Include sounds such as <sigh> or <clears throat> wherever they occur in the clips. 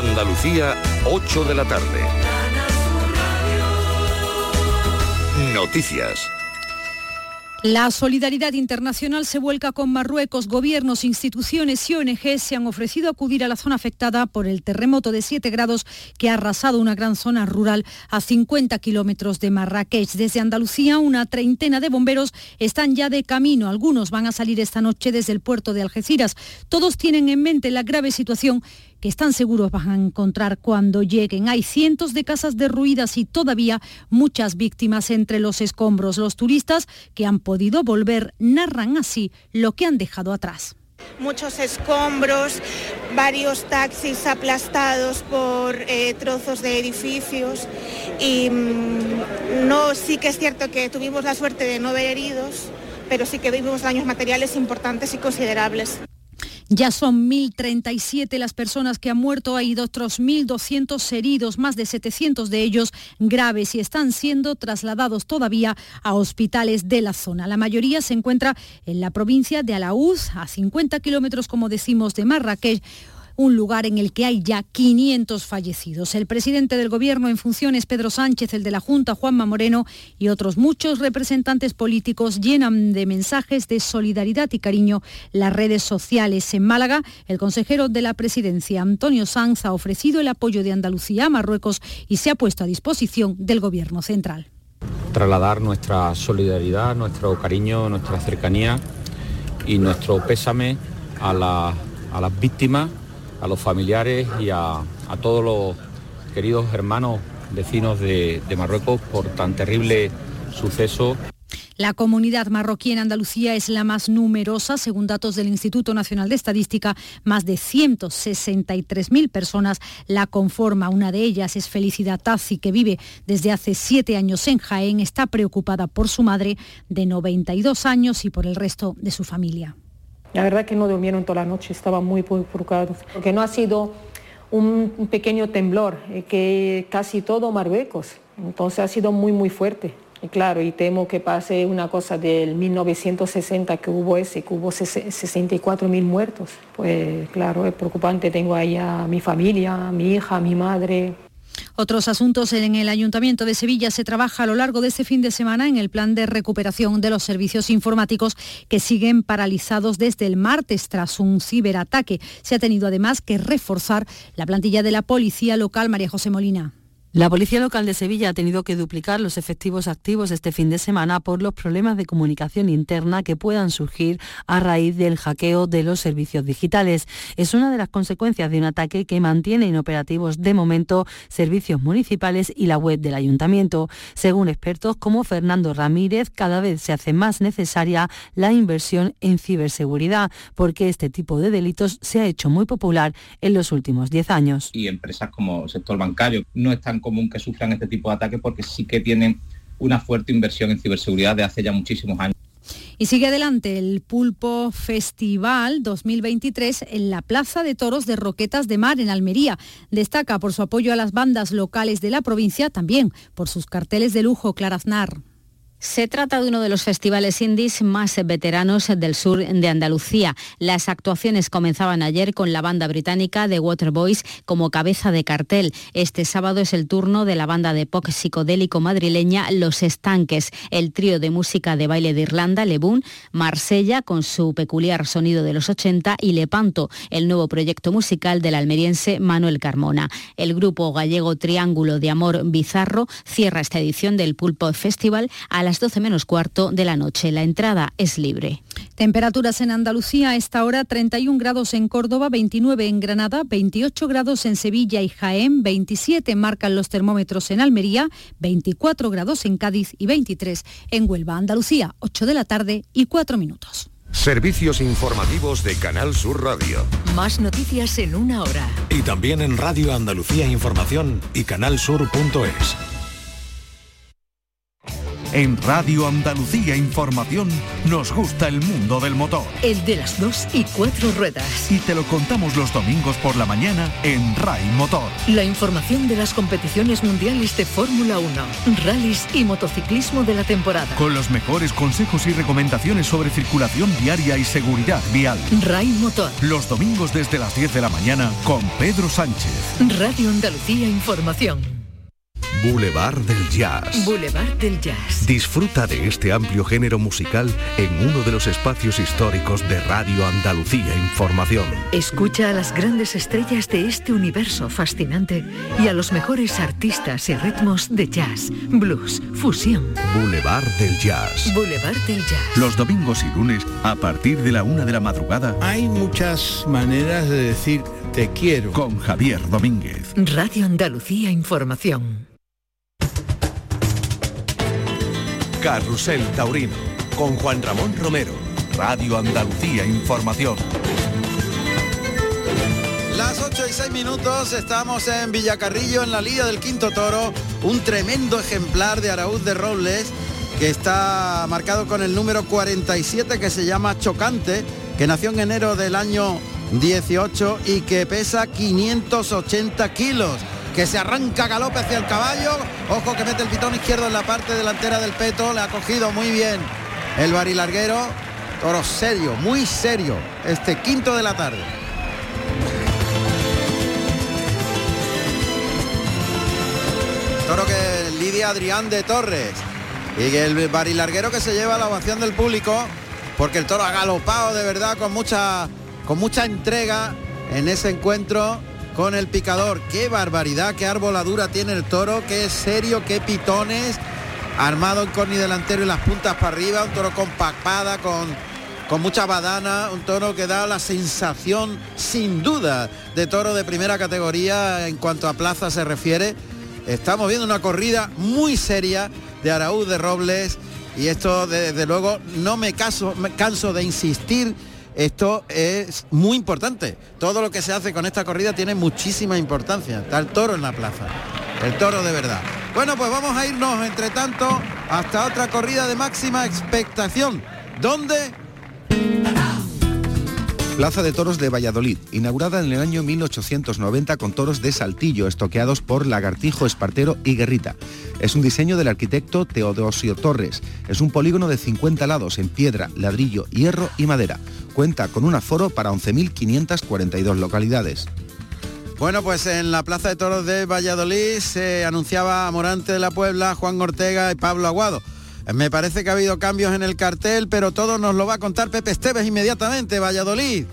Andalucía, 8 de la tarde. Noticias. La solidaridad internacional se vuelca con Marruecos. Gobiernos, instituciones y ONG se han ofrecido acudir a la zona afectada por el terremoto de 7 grados que ha arrasado una gran zona rural a 50 kilómetros de Marrakech. Desde Andalucía, una treintena de bomberos están ya de camino. Algunos van a salir esta noche desde el puerto de Algeciras. Todos tienen en mente la grave situación que están seguros van a encontrar cuando lleguen. Hay cientos de casas derruidas y todavía muchas víctimas entre los escombros. Los turistas que han podido volver narran así lo que han dejado atrás muchos escombros, varios taxis aplastados por eh, trozos de edificios y mm, no sí que es cierto que tuvimos la suerte de no ver heridos, pero sí que vimos daños materiales importantes y considerables. Ya son 1.037 las personas que han muerto, hay otros 1.200 heridos, más de 700 de ellos graves y están siendo trasladados todavía a hospitales de la zona. La mayoría se encuentra en la provincia de Alaúz, a 50 kilómetros, como decimos, de Marrakech un lugar en el que hay ya 500 fallecidos. El presidente del Gobierno en funciones, Pedro Sánchez, el de la Junta, Juanma Moreno, y otros muchos representantes políticos llenan de mensajes de solidaridad y cariño las redes sociales. En Málaga, el consejero de la presidencia, Antonio Sanz, ha ofrecido el apoyo de Andalucía a Marruecos y se ha puesto a disposición del Gobierno central. Trasladar nuestra solidaridad, nuestro cariño, nuestra cercanía y nuestro pésame a, a las víctimas a los familiares y a, todos los queridos hermanos vecinos de, de Marruecos por tan terrible suceso. La comunidad marroquí en Andalucía es la más numerosa, según datos del Instituto Nacional de Estadística. Más de 163.000 personas la conforma. Una de ellas es Felicidad Tazi, que vive desde hace siete años en Jaén. Está preocupada por su madre de 92 años y por el resto de su familia. La verdad que no durmieron toda la noche, estaban muy preocupados, porque no ha sido un pequeño temblor, eh, que casi todo Marruecos, entonces ha sido muy, muy fuerte. Y claro, y temo que pase una cosa del 1960 que hubo ese, que hubo 64 mil muertos. Pues claro, es preocupante. Tengo ahí a mi familia, a mi hija, a mi madre, otros asuntos en el Ayuntamiento de Sevilla se trabaja a lo largo de este fin de semana en el plan de recuperación de los servicios informáticos que siguen paralizados desde el martes tras un ciberataque. Se ha tenido además que reforzar la plantilla de la policía local María José Molina. La Policía Local de Sevilla ha tenido que duplicar los efectivos activos este fin de semana por los problemas de comunicación interna que puedan surgir a raíz del hackeo de los servicios digitales. Es una de las consecuencias de un ataque que mantiene inoperativos de momento servicios municipales y la web del ayuntamiento. Según expertos como Fernando Ramírez, cada vez se hace más necesaria la inversión en ciberseguridad porque este tipo de delitos se ha hecho muy popular en los últimos 10 años. Y empresas como el sector bancario no están común que sufran este tipo de ataques porque sí que tienen una fuerte inversión en ciberseguridad de hace ya muchísimos años. Y sigue adelante el Pulpo Festival 2023 en la Plaza de Toros de Roquetas de Mar en Almería. Destaca por su apoyo a las bandas locales de la provincia, también por sus carteles de lujo Claraznar. Se trata de uno de los festivales indies más veteranos del sur de Andalucía. Las actuaciones comenzaban ayer con la banda británica The Waterboys como cabeza de cartel. Este sábado es el turno de la banda de pop psicodélico madrileña Los Estanques, el trío de música de baile de Irlanda, Lebún, Marsella con su peculiar sonido de los 80 y Lepanto, el nuevo proyecto musical del almeriense Manuel Carmona. El grupo gallego Triángulo de Amor Bizarro cierra esta edición del Pulpo Festival a las 12 menos cuarto de la noche. La entrada es libre. Temperaturas en Andalucía a esta hora 31 grados en Córdoba, 29 en Granada, 28 grados en Sevilla y Jaén, 27 marcan los termómetros en Almería, 24 grados en Cádiz y 23 en Huelva, Andalucía, 8 de la tarde y 4 minutos. Servicios informativos de Canal Sur Radio. Más noticias en una hora. Y también en Radio Andalucía Información y canalsur.es. En Radio Andalucía Información nos gusta el mundo del motor. El de las dos y cuatro ruedas. Y te lo contamos los domingos por la mañana en RAI Motor. La información de las competiciones mundiales de Fórmula 1, rallies y motociclismo de la temporada. Con los mejores consejos y recomendaciones sobre circulación viaria y seguridad vial. RAI Motor. Los domingos desde las 10 de la mañana con Pedro Sánchez. Radio Andalucía Información. Boulevard del Jazz. Boulevard del Jazz. Disfruta de este amplio género musical en uno de los espacios históricos de Radio Andalucía Información. Escucha a las grandes estrellas de este universo fascinante y a los mejores artistas y ritmos de jazz, blues, fusión. Boulevard del Jazz. Boulevard del Jazz. Los domingos y lunes a partir de la una de la madrugada. Hay muchas maneras de decir te quiero. Con Javier Domínguez. Radio Andalucía Información. Carrusel Taurino, con Juan Ramón Romero, Radio Andalucía Información. Las 8 y 6 minutos, estamos en Villacarrillo, en la Liga del Quinto Toro, un tremendo ejemplar de Araúz de Robles, que está marcado con el número 47, que se llama Chocante, que nació en enero del año 18 y que pesa 580 kilos que se arranca galope hacia el caballo. Ojo que mete el pitón izquierdo en la parte delantera del peto. Le ha cogido muy bien el barilarguero. Toro serio, muy serio. Este quinto de la tarde. Toro que lidia Adrián de Torres. Y el barilarguero que se lleva la ovación del público. Porque el toro ha galopado de verdad con mucha, con mucha entrega en ese encuentro con el picador. Qué barbaridad, qué arboladura tiene el toro, qué serio, qué pitones. Armado en corni delantero y las puntas para arriba, un toro con papada, con, con mucha badana, un toro que da la sensación sin duda de toro de primera categoría en cuanto a plaza se refiere. Estamos viendo una corrida muy seria de Araúz de Robles y esto desde luego no me, me canso de insistir esto es muy importante. Todo lo que se hace con esta corrida tiene muchísima importancia. Está el toro en la plaza. El toro de verdad. Bueno, pues vamos a irnos, entre tanto, hasta otra corrida de máxima expectación. ¿Dónde? Plaza de Toros de Valladolid, inaugurada en el año 1890 con toros de saltillo estoqueados por Lagartijo, Espartero y Guerrita. Es un diseño del arquitecto Teodosio Torres. Es un polígono de 50 lados en piedra, ladrillo, hierro y madera. Cuenta con un aforo para 11.542 localidades. Bueno, pues en la Plaza de Toros de Valladolid se anunciaba a Morante de la Puebla, Juan Ortega y Pablo Aguado. Me parece que ha habido cambios en el cartel, pero todo nos lo va a contar Pepe Esteves inmediatamente, Valladolid.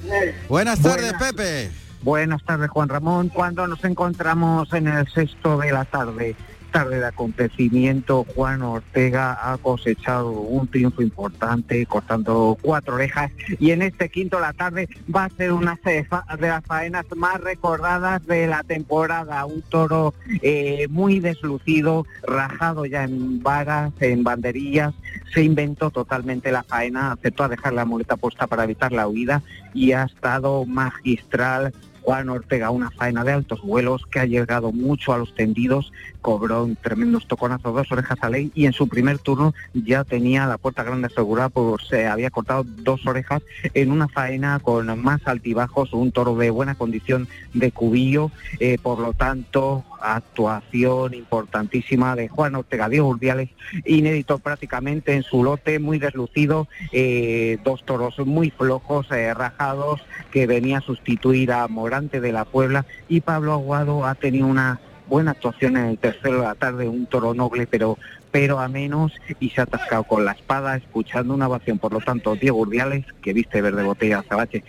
Buenas tardes, Pepe. Buenas tardes, Juan Ramón. Cuando nos encontramos en el sexto de la tarde, tarde de acontecimiento, Juan Ortega ha cosechado un triunfo importante, cortando cuatro orejas, y en este quinto la tarde va a ser una de las faenas más recordadas de la temporada. Un toro eh, muy deslucido, rajado ya en varas, en banderillas, se inventó totalmente la faena, aceptó a dejar la muleta puesta para evitar la huida y ha estado magistral Juan Ortega, una faena de altos vuelos que ha llegado mucho a los tendidos, cobró un tremendo toconazo, dos orejas a ley y en su primer turno ya tenía la puerta grande asegurada, pues se había cortado dos orejas en una faena con más altibajos, un toro de buena condición de cubillo, eh, por lo tanto actuación importantísima de Juan Ortega Diego Urdiales, inédito prácticamente en su lote, muy deslucido, eh, dos toros muy flojos, eh, rajados, que venía a sustituir a Morante de la Puebla y Pablo Aguado ha tenido una buena actuación en el tercero de la tarde, un toro noble, pero pero a menos y se ha atascado con la espada, escuchando una ovación. Por lo tanto, Diego Urdiales, que viste verde botella Zabache,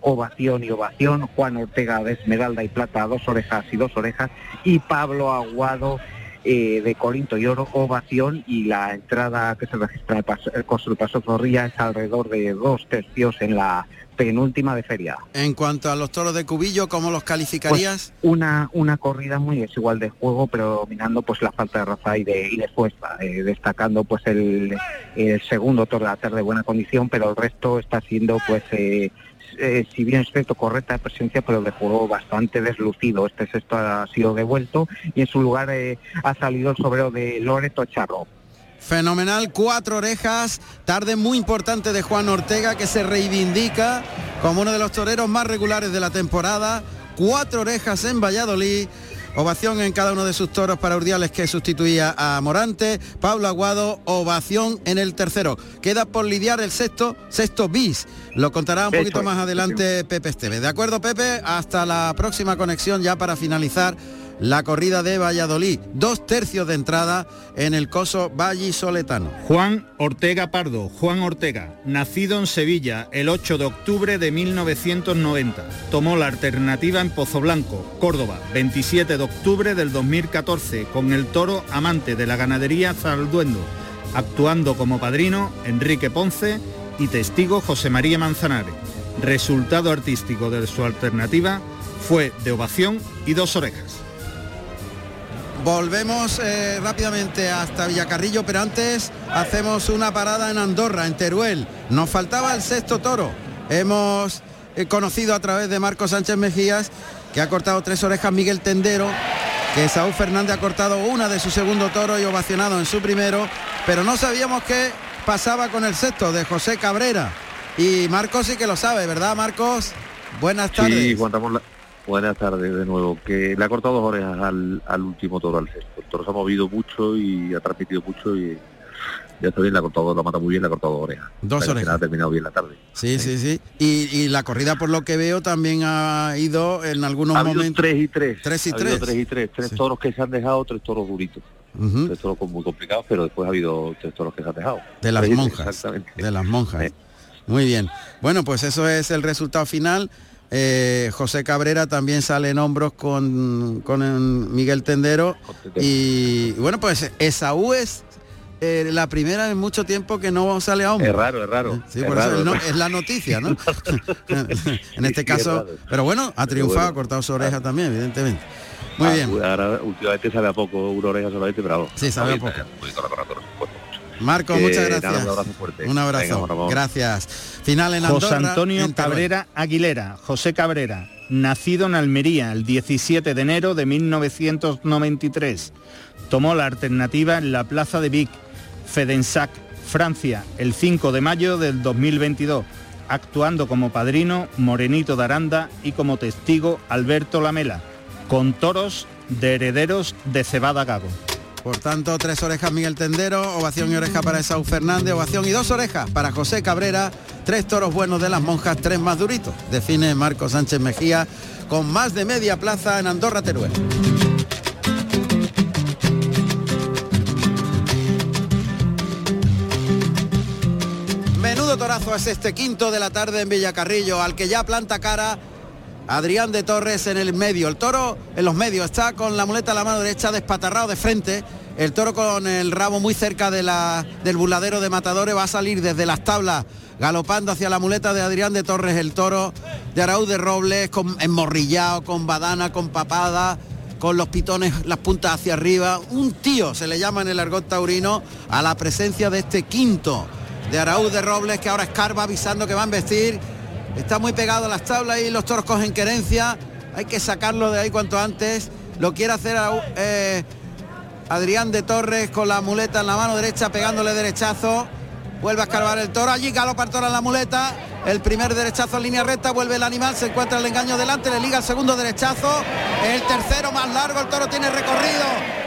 ovación y ovación, Juan Ortega de Esmeralda y Plata, dos orejas y dos orejas, y Pablo Aguado eh, de Corinto y Oro, ovación, y la entrada que se registra el del Paso Zorrilla es alrededor de dos tercios en la penúltima de feria. En cuanto a los toros de Cubillo, ¿cómo los calificarías? Pues una, una corrida muy desigual de juego, pero dominando pues la falta de raza y de, y de fuerza, eh, destacando pues el, el, segundo toro de la tarde de buena condición, pero el resto está siendo pues eh, eh, si bien es cierto, correcta de presencia, pero de juego bastante deslucido. Este sexto ha sido devuelto y en su lugar eh, ha salido el sobrero de Loreto Charro. Fenomenal, cuatro orejas, tarde muy importante de Juan Ortega que se reivindica como uno de los toreros más regulares de la temporada. Cuatro orejas en Valladolid. Ovación en cada uno de sus toros para Urdiales que sustituía a Morante. Pablo Aguado, ovación en el tercero. Queda por lidiar el sexto, sexto bis. Lo contará un poquito más adelante Pepe Esteves. ¿De acuerdo, Pepe? Hasta la próxima conexión ya para finalizar la corrida de Valladolid. Dos tercios de entrada en el coso Soletano. Juan Ortega Pardo, Juan Ortega, nacido en Sevilla el 8 de octubre de 1990. Tomó la alternativa en Pozo Blanco, Córdoba, 27 de octubre del 2014, con el toro amante de la ganadería Zalduendo, actuando como padrino Enrique Ponce y testigo José María Manzanares. Resultado artístico de su alternativa fue de ovación y dos orejas. Volvemos eh, rápidamente hasta Villacarrillo, pero antes hacemos una parada en Andorra, en Teruel. Nos faltaba el sexto toro. Hemos eh, conocido a través de Marco Sánchez Mejías que ha cortado tres orejas Miguel Tendero, que Saúl Fernández ha cortado una de su segundo toro y ovacionado en su primero, pero no sabíamos qué pasaba con el sexto de José Cabrera. Y Marcos sí que lo sabe, ¿verdad Marcos? Buenas tardes. Sí, Buenas tardes de nuevo. Que le ha cortado dos orejas al, último toro, al sexto. El toro se ha movido mucho y ha transmitido mucho y ya está bien, le ha cortado, la mata muy bien, le ha cortado dos orejas. Dos orejas. Ha terminado bien la tarde. Sí, sí, sí. Y, la corrida, por lo que veo, también ha ido en algunos ha momentos. tres y tres. Tres y ha tres. tres y tres. Tres toros que se han dejado, tres toros duritos. Tres toros muy complicados, pero después ha habido tres toros que se han dejado. De las monjas. Exactamente. De las monjas. Muy bien. Bueno, pues eso es el resultado final. Eh, José Cabrera también sale en hombros con, con Miguel Tendero. Y bueno, pues Esaú es eh, la primera en mucho tiempo que no sale a hombros. Es raro, es raro. es, la noticia, ¿no? <laughs> <laughs> en este caso, pero bueno, ha triunfado, ha cortado su oreja también, evidentemente. Muy ah, bien. Ahora últimamente sabe a poco, una oreja solamente, pero Sí, sabe a poco. Marco, muchas gracias. un abrazo fuerte. Un abrazo. gracias. Final en Andorra. José Antonio Cabrera Aguilera, José Cabrera, nacido en Almería el 17 de enero de 1993. Tomó la alternativa en la Plaza de Vic, Fedensac, Francia, el 5 de mayo del 2022, actuando como padrino Morenito de Aranda y como testigo Alberto Lamela, con toros de herederos de Cebada Gago. Por tanto, tres orejas Miguel Tendero, ovación y oreja para Esaú Fernández, ovación y dos orejas para José Cabrera, tres toros buenos de las monjas, tres más duritos. Define Marco Sánchez Mejía con más de media plaza en Andorra Teruel. Menudo torazo es este quinto de la tarde en Villacarrillo, al que ya planta cara Adrián de Torres en el medio. El toro en los medios está con la muleta a la mano derecha despatarrado de frente. El toro con el rabo muy cerca de la, del burladero de matadores va a salir desde las tablas galopando hacia la muleta de Adrián de Torres, el toro de Araúz de Robles, con enmorrillado, con badana, con papada, con los pitones, las puntas hacia arriba. Un tío se le llama en el argot taurino a la presencia de este quinto de Araúz de Robles que ahora escarba avisando que va a vestir Está muy pegado a las tablas y los toros cogen querencia. Hay que sacarlo de ahí cuanto antes. Lo quiere hacer eh, Adrián de Torres con la muleta en la mano derecha pegándole derechazo. Vuelve a escarbar el toro. Allí galopa el toro en la muleta. El primer derechazo en línea recta. Vuelve el animal. Se encuentra el engaño delante. Le liga el segundo derechazo. El tercero más largo. El toro tiene recorrido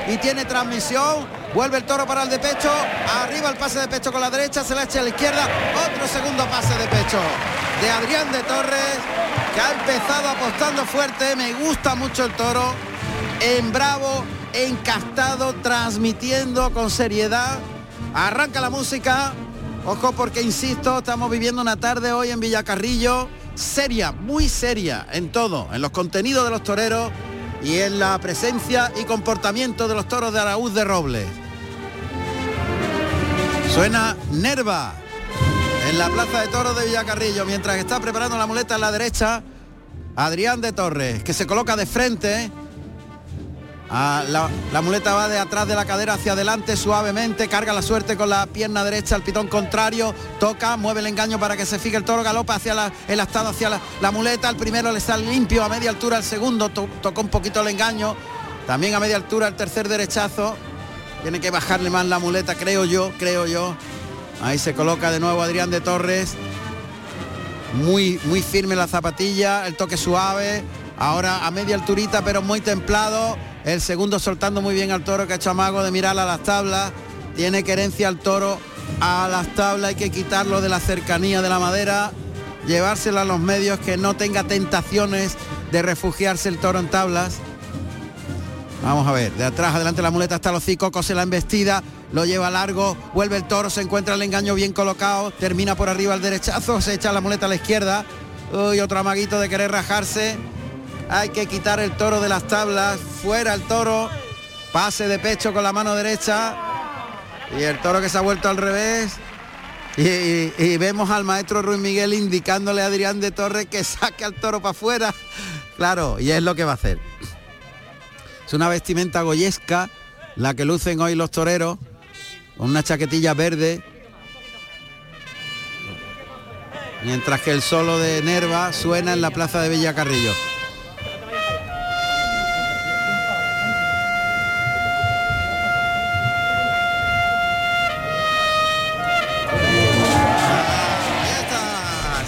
y tiene transmisión. Vuelve el toro para el de pecho. Arriba el pase de pecho con la derecha. Se la echa a la izquierda. Otro segundo pase de pecho de Adrián de Torres, que ha empezado apostando fuerte. Me gusta mucho el toro. En bravo, encastado, transmitiendo con seriedad. Arranca la música. Ojo porque, insisto, estamos viviendo una tarde hoy en Villacarrillo seria, muy seria en todo, en los contenidos de los toreros y en la presencia y comportamiento de los toros de Araúz de Robles. Suena Nerva en la plaza de toros de Villacarrillo, mientras está preparando la muleta en la derecha, Adrián de Torres, que se coloca de frente. la, la, muleta va de atrás de la cadera hacia adelante suavemente, carga la suerte con la pierna derecha al pitón contrario, toca, mueve el engaño para que se fije el toro, galopa hacia la, el astado hacia la, muleta, el primero le sale limpio a media altura, el segundo tocó un poquito el engaño, también a media altura el tercer derechazo, tiene que bajarle más la muleta, creo yo, creo yo. Ahí se coloca de nuevo Adrián de Torres. Muy, muy firme la zapatilla, el toque suave. Ahora a media alturita, pero muy templado. El segundo soltando muy bien al toro que ha hecho amago de mirar a las tablas. Tiene querencia al toro a las tablas. Hay que quitarlo de la cercanía de la madera. Llevárselo a los medios que no tenga tentaciones de refugiarse el toro en tablas. Vamos a ver, de atrás adelante la muleta está los hocico, cose la embestida, lo lleva largo, vuelve el toro, se encuentra el engaño bien colocado, termina por arriba el derechazo, se echa la muleta a la izquierda. Uy, otro amaguito de querer rajarse. Hay que quitar el toro de las tablas, fuera el toro, pase de pecho con la mano derecha y el toro que se ha vuelto al revés. Y, y- y vemos al maestro Ruiz Miguel indicándole a Adrián de Torres que saque al toro para afuera. Claro, y es lo que va a hacer. Es una vestimenta goyesca la que lucen hoy los toreros, con una chaquetilla verde. Mientras que el solo de Nerva suena en la plaza de Villacarrillo.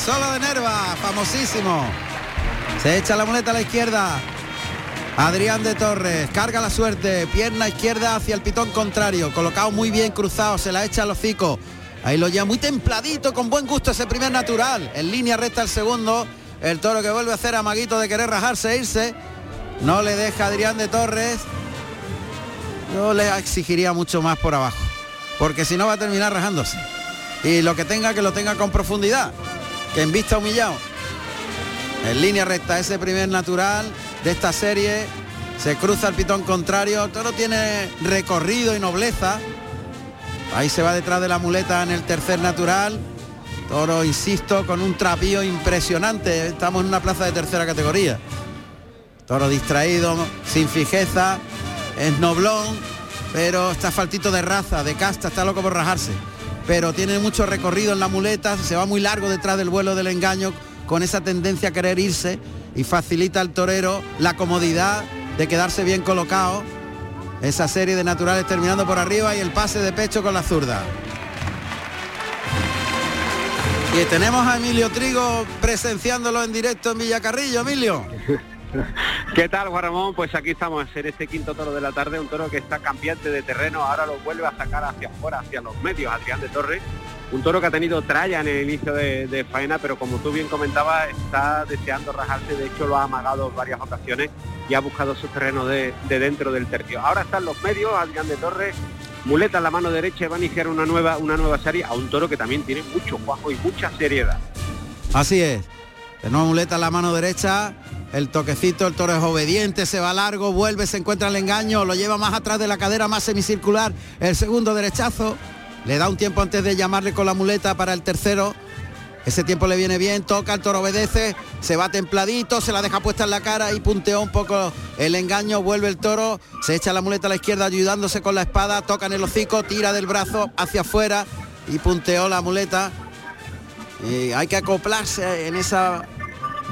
Solo de Nerva, famosísimo. Se echa la muleta a la izquierda. Adrián de Torres, carga la suerte, pierna izquierda hacia el pitón contrario, colocado muy bien cruzado, se la echa al hocico. Ahí lo lleva muy templadito, con buen gusto ese primer natural. En línea recta el segundo. El toro que vuelve a hacer amaguito de querer rajarse e irse. No le deja Adrián de Torres. Yo le exigiría mucho más por abajo. Porque si no va a terminar rajándose. Y lo que tenga, que lo tenga con profundidad. Que en vista humillado. En línea recta ese primer natural de esta serie. Se cruza el pitón contrario. El toro tiene recorrido y nobleza. Ahí se va detrás de la muleta en el tercer natural. Toro, insisto, con un trapío impresionante. Estamos en una plaza de tercera categoría. Toro distraído, sin fijeza, es noblón, pero está faltito de raza, de casta, está loco por rajarse. Pero tiene mucho recorrido en la muleta, se va muy largo detrás del vuelo del engaño, con esa tendencia a querer irse y facilita al torero la comodidad de quedarse bien colocado. Esa serie de naturales terminando por arriba y el pase de pecho con la zurda. Y tenemos a Emilio Trigo presenciándolo en directo en Villacarrillo, Emilio. <laughs> ¿Qué tal, Juan Ramón? Pues aquí estamos en este quinto toro de la tarde, un toro que está cambiante de terreno, ahora lo vuelve a sacar hacia afuera, hacia los medios, Adrián de Torres. Un toro que ha tenido tralla en el inicio de, de faena, pero como tú bien comentabas, está deseando rajarse, de hecho lo ha amagado varias ocasiones y ha buscado su terreno de, de dentro del tercio. Ahora están los medios, Adrián de Torres, muleta en la mano derecha va a iniciar una nueva, una nueva serie a un toro que también tiene mucho cuajo y mucha seriedad. Así es. Nuevo muleta en la mano derecha, el toquecito, el toro es obediente, se va largo, vuelve, se encuentra el engaño, lo lleva más atrás de la cadera, más semicircular, el segundo derechazo, le da un tiempo antes de llamarle con la muleta para el tercero, ese tiempo le viene bien, toca, el toro obedece, se va templadito, se la deja puesta en la cara y punteó un poco el engaño, vuelve el toro, se echa la muleta a la izquierda ayudándose con la espada, toca en el hocico, tira del brazo hacia afuera y punteó la muleta. Hay que acoplarse en esa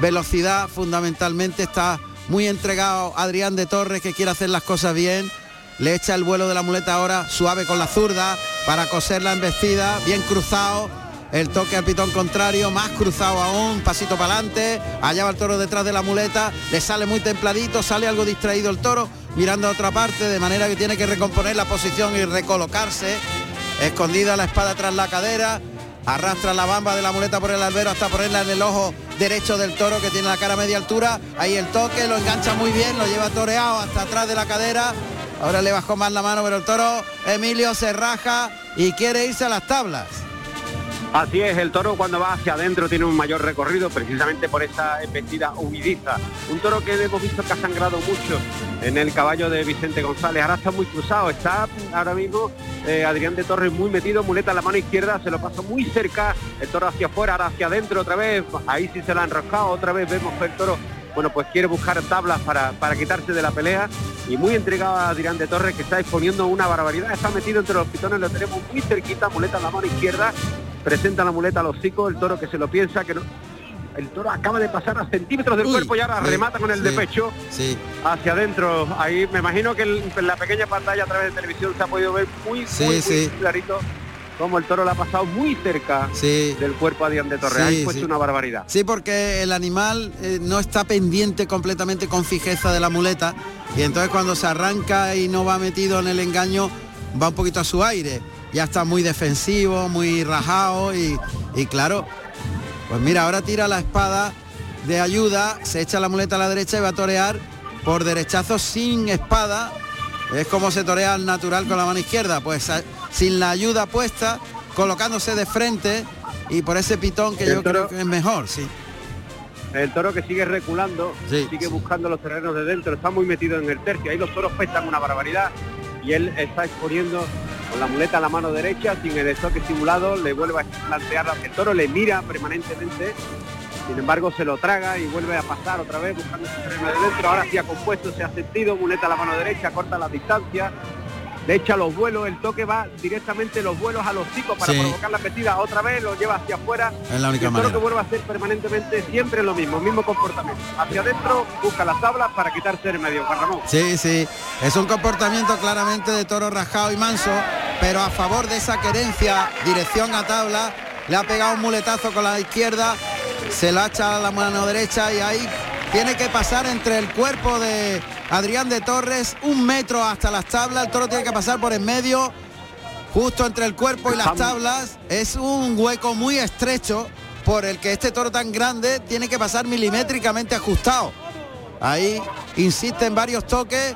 velocidad fundamentalmente. Está muy entregado Adrián de Torres que quiere hacer las cosas bien. Le echa el vuelo de la muleta ahora suave con la zurda para coser la embestida, bien cruzado. El toque al pitón contrario, más cruzado aún, pasito para adelante. Allá va el toro detrás de la muleta, le sale muy templadito, sale algo distraído el toro, mirando a otra parte, de manera que tiene que recomponer la posición y recolocarse. Escondida la espada tras la cadera, arrastra la bamba de la muleta por el albero hasta ponerla en el ojo derecho del toro que tiene la cara a media altura. Ahí el toque, lo engancha muy bien, lo lleva toreado hasta atrás de la cadera. Ahora le bajó más la mano, pero el toro Emilio se raja y quiere irse a las tablas. Así es, el toro cuando va hacia adentro tiene un mayor recorrido precisamente por esa embestida humidiza. Un toro que hemos visto que ha sangrado mucho en el caballo de Vicente González. Ahora está muy cruzado, está ahora mismo eh, Adrián de Torres muy metido, muleta en la mano izquierda, se lo pasó muy cerca, el toro hacia afuera, ahora hacia adentro otra vez, ahí sí se la ha enroscado, otra vez vemos que el toro bueno, pues quiere buscar tablas para, para quitarse de la pelea y muy entregado a Adrián de Torres que está exponiendo una barbaridad, está metido entre los pitones, lo tenemos muy cerquita, muleta en la mano izquierda, presenta la muleta a los hocicos, el toro que se lo piensa, que no, el toro acaba de pasar a centímetros del cuerpo y ahora sí, remata con el de pecho Sí. hacia adentro. Ahí me imagino que en la pequeña pantalla a través de televisión se ha podido ver muy, muy, muy clarito cómo el toro le ha pasado muy cerca Sí. del cuerpo a Dian de Torres. Sí, Ahí puesto sí. una barbaridad. Sí, porque el animal eh, no está pendiente completamente con fijeza de la muleta y entonces cuando se arranca y no va metido en el engaño va un poquito a su aire. Ya está muy defensivo, muy rajado y, y claro, pues mira, ahora tira la espada de ayuda, se echa la muleta a la derecha y va a torear por derechazo sin espada. Es como se torea al natural con la mano izquierda, pues a- sin la ayuda puesta, colocándose de frente y por ese pitón que El yo creo que es mejor, sí. El toro que sigue reculando, Sí, sigue buscando los terrenos de dentro, está muy metido en el tercio. Ahí los toros pesan una barbaridad y él está exponiendo con la muleta a la mano derecha, sin el estoque simulado, le vuelve a plantear, el toro le mira permanentemente, sin embargo se lo traga y vuelve a pasar otra vez buscando ese terreno de dentro. Ahora sí ha compuesto, se ha sentido, muleta a la mano derecha, corta la distancia, le echa los vuelos, el toque va directamente los vuelos a los chicos para Sí. provocar la metida otra vez, lo lleva hacia afuera. Es la única Y manera. que vuelve a hacer permanentemente siempre lo mismo, mismo comportamiento. Hacia adentro busca las tablas para quitarse el medio, Juan Ramón. Sí, sí. Es un comportamiento claramente de toro rajado y manso, pero a favor de esa querencia, dirección a tabla, le ha pegado un muletazo con la izquierda, se la echa a la mano derecha y ahí tiene que pasar entre el cuerpo de Adrián de Torres, un metro hasta las tablas, el toro tiene que pasar por en medio, justo entre el cuerpo y las tablas, es un hueco muy estrecho por el que este toro tan grande tiene que pasar milimétricamente ajustado. Ahí insiste en varios toques.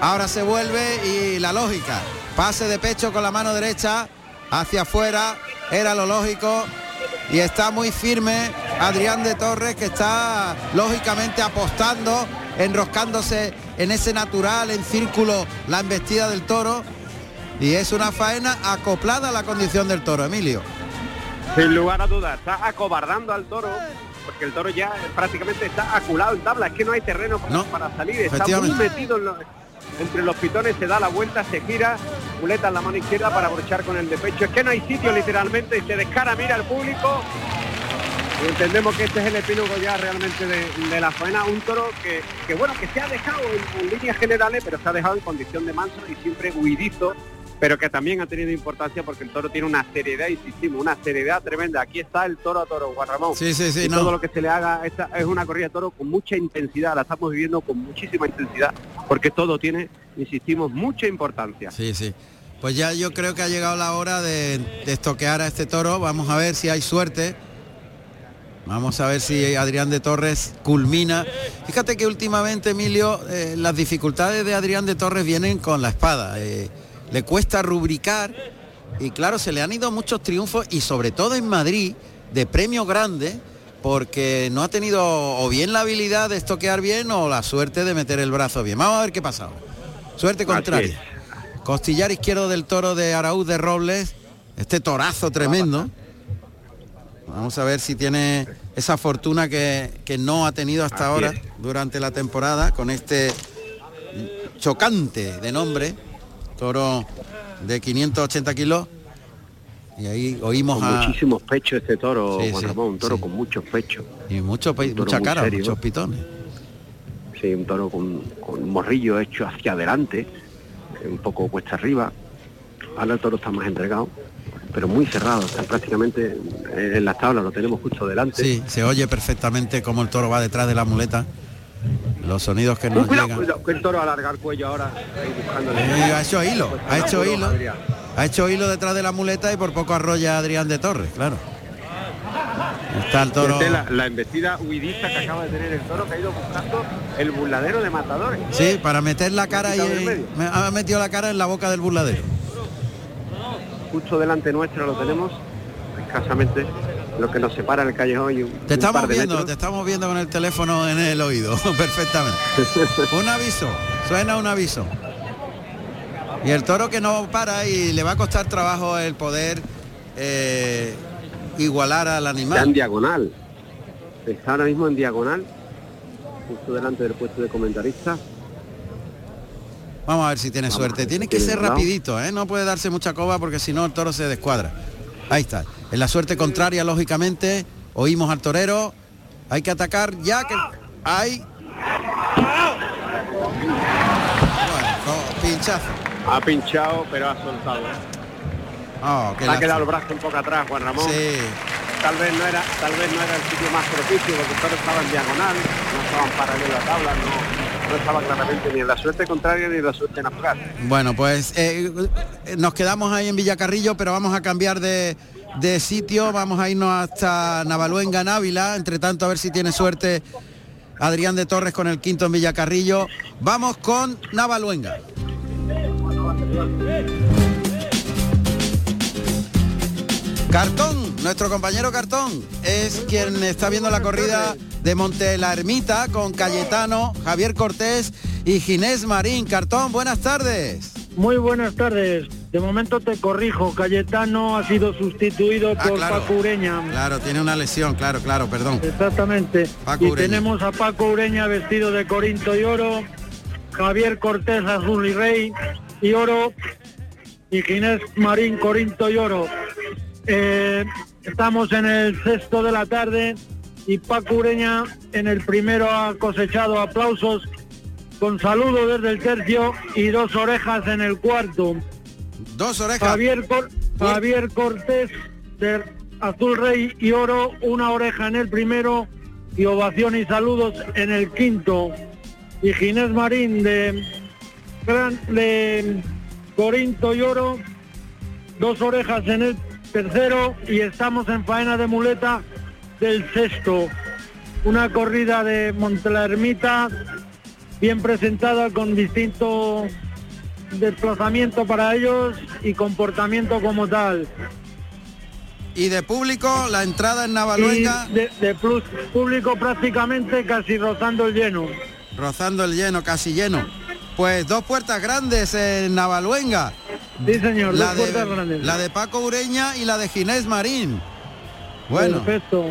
Ahora se vuelve y la lógica. Pase de pecho con la mano derecha hacia afuera. Era lo lógico. Y está muy firme Adrián de Torres que está lógicamente apostando, enroscándose en ese natural, en círculo, la embestida del toro. Y es una faena acoplada a la condición del toro, Emilio. Sin lugar a dudas, está acobardando al toro, porque el toro ya prácticamente está aculado en tabla, es que no hay terreno para, No, para salir, está muy metido en entre los pitones, se da la vuelta, se gira, muleta en la mano izquierda para brochar con el de pecho, es que no hay sitio literalmente, y se descara, mira al público, y entendemos que este es el epílogo ya realmente de, de la faena, un toro que, que bueno, que se ha dejado en, en líneas generales, pero se ha dejado en condición de manso y siempre huidizo, pero que también ha tenido importancia porque el toro tiene una seriedad, insistimos, una seriedad tremenda. Aquí está el toro a toro, Juan Ramón. Sí, sí, sí, Y no. todo lo que se le haga, esta es una corrida de toro con mucha intensidad, la estamos viviendo con muchísima intensidad, porque todo tiene, insistimos, mucha importancia. Sí, sí. Pues ya yo creo que ha llegado la hora de, de estoquear a este toro. Vamos a ver si hay suerte. Vamos a ver si Adrián de Torres culmina. Fíjate que últimamente, Emilio, eh, las dificultades de Adrián de Torres vienen con la espada. Eh, le cuesta rubricar y claro, se le han ido muchos triunfos y sobre todo en Madrid de premio grande porque no ha tenido o bien la habilidad de estoquear bien o la suerte de meter el brazo bien. Vamos a ver qué pasa. Suerte contraria. Costillar izquierdo del toro de Araúz de Robles. Este torazo tremendo. Vamos a ver si tiene esa fortuna que, que no ha tenido hasta Así ahora es. durante la temporada con este chocante de nombre. Toro de 580 kilos. Y ahí oímos Con a... muchísimos pechos este toro, Sí, Juan sí, Ramón, un toro sí. con muchos pechos. Y mucho, pe- mucha cara, serio. muchos pitones. Sí, un toro con, con un morrillo hecho hacia adelante, un poco cuesta arriba. Ahora el toro está más entregado, pero muy cerrado, está prácticamente eh, en las tablas, lo tenemos justo delante. Sí, se oye perfectamente cómo el toro va detrás de la muleta. Los sonidos que nos cuidado, llegan. cuidado, que el toro alarga el cuello ahora, ahí buscándole. Ha hecho hilo, Pues ha hecho hilo. Ha hecho hilo detrás de la muleta y por poco arrolla a Adrián de Torres, claro. Está el toro. La, la embestida huidista que acaba de tener el toro que ha ido buscando el burladero de matadores. Sí, para meter la cara y me ha metido la cara en la boca del burladero. Justo delante nuestro lo tenemos, escasamente lo que nos separa el callejón y un, Te un estamos par de viendo, metros. te estamos viendo con el teléfono en el oído, <laughs> perfectamente. <laughs> un aviso, suena un aviso. Y el toro que no para y le va a costar trabajo el poder eh, igualar al Está en animal. diagonal. Está ahora mismo en diagonal, justo delante del puesto de comentarista. Vamos a ver si tiene Vamos suerte. Tiene que ser rapidito, ¿eh? no puede darse mucha coba porque si no el toro se descuadra. Ahí está. En la suerte contraria, lógicamente, oímos al torero, Hay que atacar ya que hay... Bueno, pinchazo. Ha pinchado, pero ha soltado. Oh, ha quedado el brazo un poco atrás, Juan Ramón. Sí. Tal vez no era, tal vez no era el sitio más propicio, porque todo estaba en diagonal, no estaban paralelos a tabla, no, no estaba claramente ni en la suerte contraria ni en la suerte natural. Bueno, pues eh, nos quedamos ahí en Villacarrillo, pero vamos a cambiar de, de sitio, vamos a irnos hasta Navaluenga, Návila, entre tanto a ver si tiene suerte Adrián de Torres con el quinto en Villacarrillo. Vamos con Navaluenga. Cartón, nuestro compañero Cartón, es quien está viendo la corrida de Monte la Ermita con Cayetano, Javier Cortés y Ginés Marín. Cartón, buenas tardes. Muy buenas tardes. De momento te corrijo, Cayetano ha sido sustituido Ah, por claro. Paco Ureña. Claro, tiene una lesión, claro, claro, perdón. Exactamente. Paco y Ureña. tenemos a Paco Ureña vestido de Corinto y oro, Javier Cortés azul y rey y oro, y Ginés Marín Corinto y oro. Eh, estamos en el sexto de la tarde y Paco Ureña en el primero ha cosechado aplausos con saludo desde el tercio y dos orejas en el cuarto. Dos orejas. Javier, Cor- Javier Cortés de Azul Rey y Oro, una oreja en el primero y ovación y saludos en el quinto. Y Ginés Marín de, Gran- de Corinto y Oro, dos orejas en el tercero y estamos en faena de muleta del sexto. Una corrida de Montelermita bien presentada con distinto desplazamiento para ellos y comportamiento como tal. Y de público, la entrada en Navaluenga, de plus público prácticamente casi rozando el lleno. rozando el lleno, casi lleno. Pues dos puertas grandes en Navaluenga. Sí, señor, la dos de, puertas grandes. La de Paco Ureña y la de Ginés Marín. Bueno. Perfecto.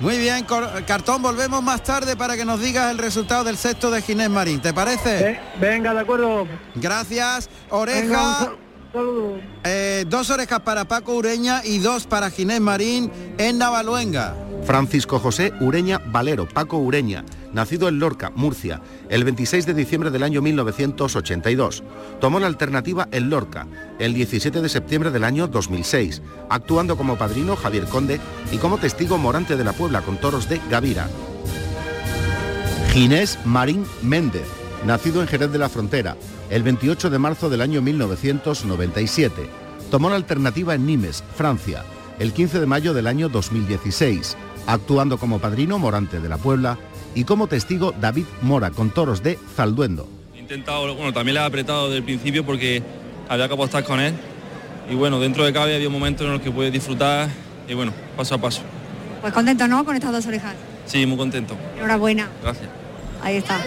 Muy bien, Cartón, volvemos más tarde para que nos digas el resultado del sexto de Ginés Marín. ¿Te parece? venga, de acuerdo. Gracias. Venga, Oreja. sal- eh, dos orejas para Paco Ureña y dos para Ginés Marín en Navaluenga. Francisco José Ureña Valero, Paco Ureña, nacido en Lorca, Murcia, el 26 de diciembre del año 1982. Tomó la alternativa en Lorca, el 17 de septiembre del año 2006, actuando como padrino Javier Conde y como testigo Morante de la Puebla con toros de Gavira. Ginés Marín Méndez, nacido en Jerez de la Frontera, el 28 de marzo del año 1997. Tomó la alternativa en Nimes, Francia, el 15 de mayo del año 2016, actuando como padrino Morante de la Puebla y como testigo David Mora con toros de Zalduendo. He intentado, bueno, también le he apretado desde el principio porque había que apostar con él. Y bueno, dentro de cabe había momentos en los que puedes disfrutar y bueno, paso a paso. Pues contento, ¿no? Con estas dos orejas. Sí, muy contento. Enhorabuena. Gracias. Ahí está.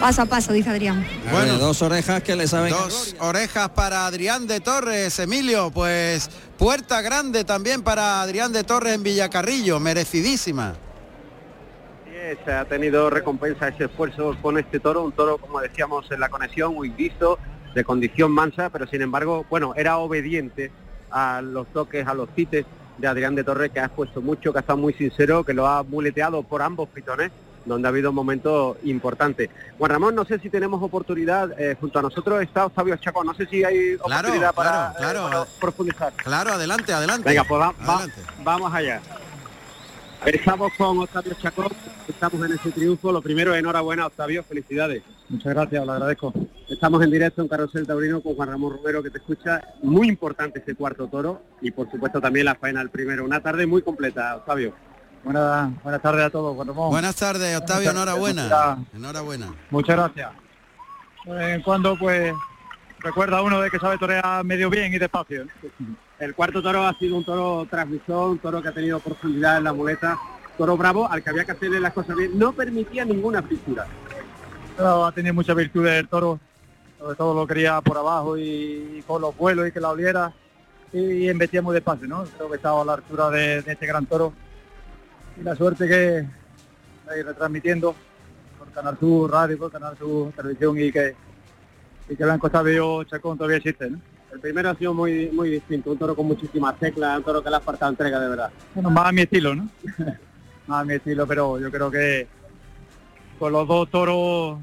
Paso a paso, dice Adrián. Bueno, dos orejas que le saben. Dos orejas para Adrián de Torres, Emilio. Pues puerta grande también para Adrián de Torres en Villacarrillo, merecidísima. Se ha tenido recompensa ese esfuerzo con este toro, un toro, como decíamos en la conexión, muy listo, de condición mansa, pero sin embargo, bueno, era obediente a los toques, a los cites de Adrián de Torres, que ha expuesto mucho, que ha estado muy sincero, que lo ha muleteado por ambos pitones, donde ha habido momentos importantes. Juan Ramón, no sé si tenemos oportunidad, eh, junto a nosotros está Octavio Chaco, no sé si hay Claro, oportunidad para, claro, eh, claro. para profundizar. Claro, adelante, adelante. Venga, pues va- vamos allá. Estamos con Octavio Chacón, estamos en ese triunfo. Lo primero, enhorabuena, Octavio, felicidades. Muchas gracias, lo agradezco. Estamos en directo en Carrusel Taurino con Juan Ramón Romero que te escucha. Muy importante ese cuarto toro y por supuesto también la faena del primero. Una tarde muy completa, Octavio. Buenas, buenas tardes a todos, Juan Ramón. Buenas tardes, Octavio, enhorabuena. muchas- Enhorabuena. Muchas gracias. De vez en cuando, pues, recuerda uno de que sabe torear medio bien y despacio. ¿eh? El cuarto toro ha sido un toro transmisor, un toro que ha tenido profundidad en la muleta. Toro bravo al que había que hacerle las cosas bien. No permitía ninguna. Pero ha tenido muchas virtudes el toro, sobre todo lo quería por abajo y, con los vuelos y que la oliera y, embestía muy despacio, ¿no? Creo que estaba a la altura de, de este gran toro y la suerte que ahí retransmitiendo por Canal Sur Radio, por Canal Sur Televisión y que y que Blanco Octavio Chacón todavía existe. El primero ha sido muy muy distinto, un toro con muchísimas teclas, un toro que le ha faltado entrega de verdad. Bueno, más a mi estilo, ¿no? <laughs> más a mi estilo, pero yo creo que con los dos toros,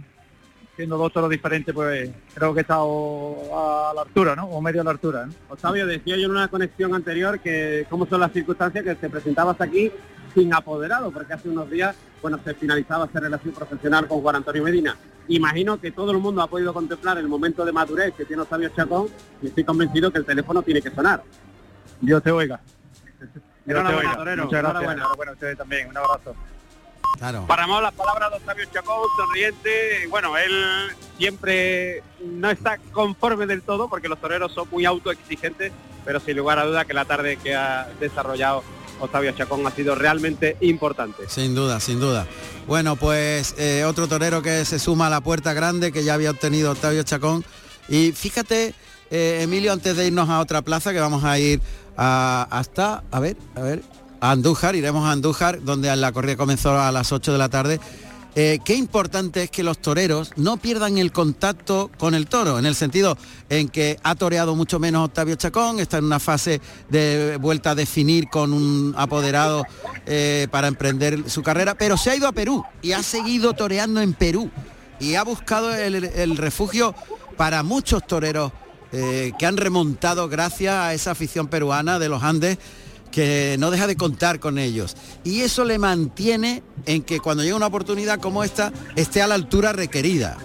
siendo dos toros diferentes, pues creo que he estado a la altura, ¿no? O medio a la altura, ¿no? Octavio, decía yo en una conexión anterior que cómo son las circunstancias que te presentabas aquí sin apoderado, porque hace unos días, bueno, se finalizaba esa relación profesional con Juan Antonio Medina. Imagino que todo el mundo ha podido contemplar el momento de madurez que tiene Octavio Chacón y estoy convencido que el teléfono tiene que sonar. Dios te oiga. Dios te oiga. torero, Muchas gracias. enhorabuena. Enhorabuena a ustedes también. Un abrazo. Claro. Paramos las palabras de Octavio Chacón, sonriente. Bueno, él siempre no está conforme del todo porque los toreros son muy autoexigentes, pero sin lugar a duda que la tarde que ha desarrollado Octavio Chacón ha sido realmente importante. Sin duda, sin duda. Bueno, pues eh, otro torero que se suma a la puerta grande que ya había obtenido Octavio Chacón. Y fíjate, eh, Emilio, antes de irnos a otra plaza, que vamos a ir a- hasta, a ver, a ver, a Andújar, iremos a Andújar, donde la corrida comenzó a las 8 de la tarde. Eh, qué importante es que los toreros no pierdan el contacto con el toro, en el sentido en que ha toreado mucho menos Octavio Chacón, está en una fase de vuelta a definir con un apoderado eh, para emprender su carrera, pero se ha ido a Perú y ha seguido toreando en Perú y ha buscado el, refugio para muchos toreros eh, que han remontado gracias a esa afición peruana de los Andes que no deja de contar con ellos. Y eso le mantiene en que cuando llega una oportunidad como esta, esté a la altura requerida.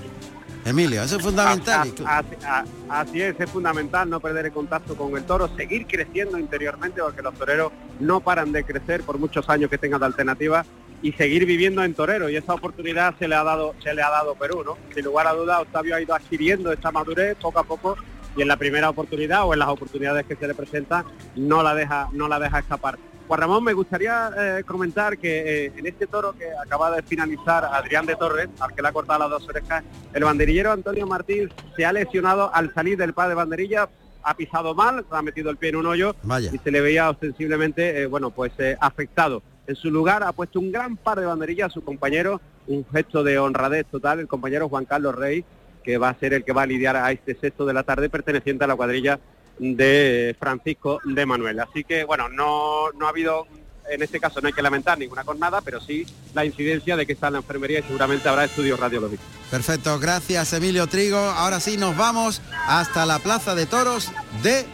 Emilio, eso es fundamental. Así, así- a- así es, es fundamental no perder el contacto con el toro, seguir creciendo interiormente porque los toreros no paran de crecer por muchos años que tengan de alternativa y seguir viviendo en torero y esa oportunidad se le ha dado se le ha dado Perú, ¿no? Sin lugar a dudas Octavio ha ido adquiriendo esta madurez poco a poco y en la primera oportunidad o en las oportunidades que se le presentan no la deja no la deja escapar. Juan Ramón, me gustaría eh, comentar que eh, en este toro que acaba de finalizar Adrián de Torres, al que le ha cortado las dos orejas, el banderillero Antonio Martín se ha lesionado al salir del par de banderilla, ha pisado mal, ha metido el pie en un hoyo Vaya. y se le veía ostensiblemente, eh, bueno, pues afectado. En su lugar ha puesto un gran par de banderillas a su compañero, un gesto de honradez total, el compañero Juan Carlos Rey, que va a ser el que va a lidiar a este sexto de la tarde perteneciente a la cuadrilla de Francisco de Manuel. Así que bueno, no, no ha habido, en este caso no hay que lamentar ninguna jornada, pero sí la incidencia de que está en la enfermería y seguramente habrá estudios radiológicos. Perfecto, gracias Emilio Trigo. Ahora sí nos vamos hasta la Plaza de Toros de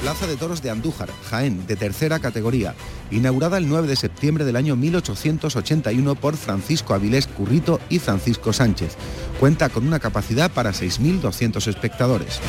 Plaza de Toros de Andújar, Jaén, de tercera categoría, inaugurada el 9 de septiembre del año 1881 por Francisco Avilés Currito y Francisco Sánchez. Cuenta con una capacidad para 6.200 espectadores.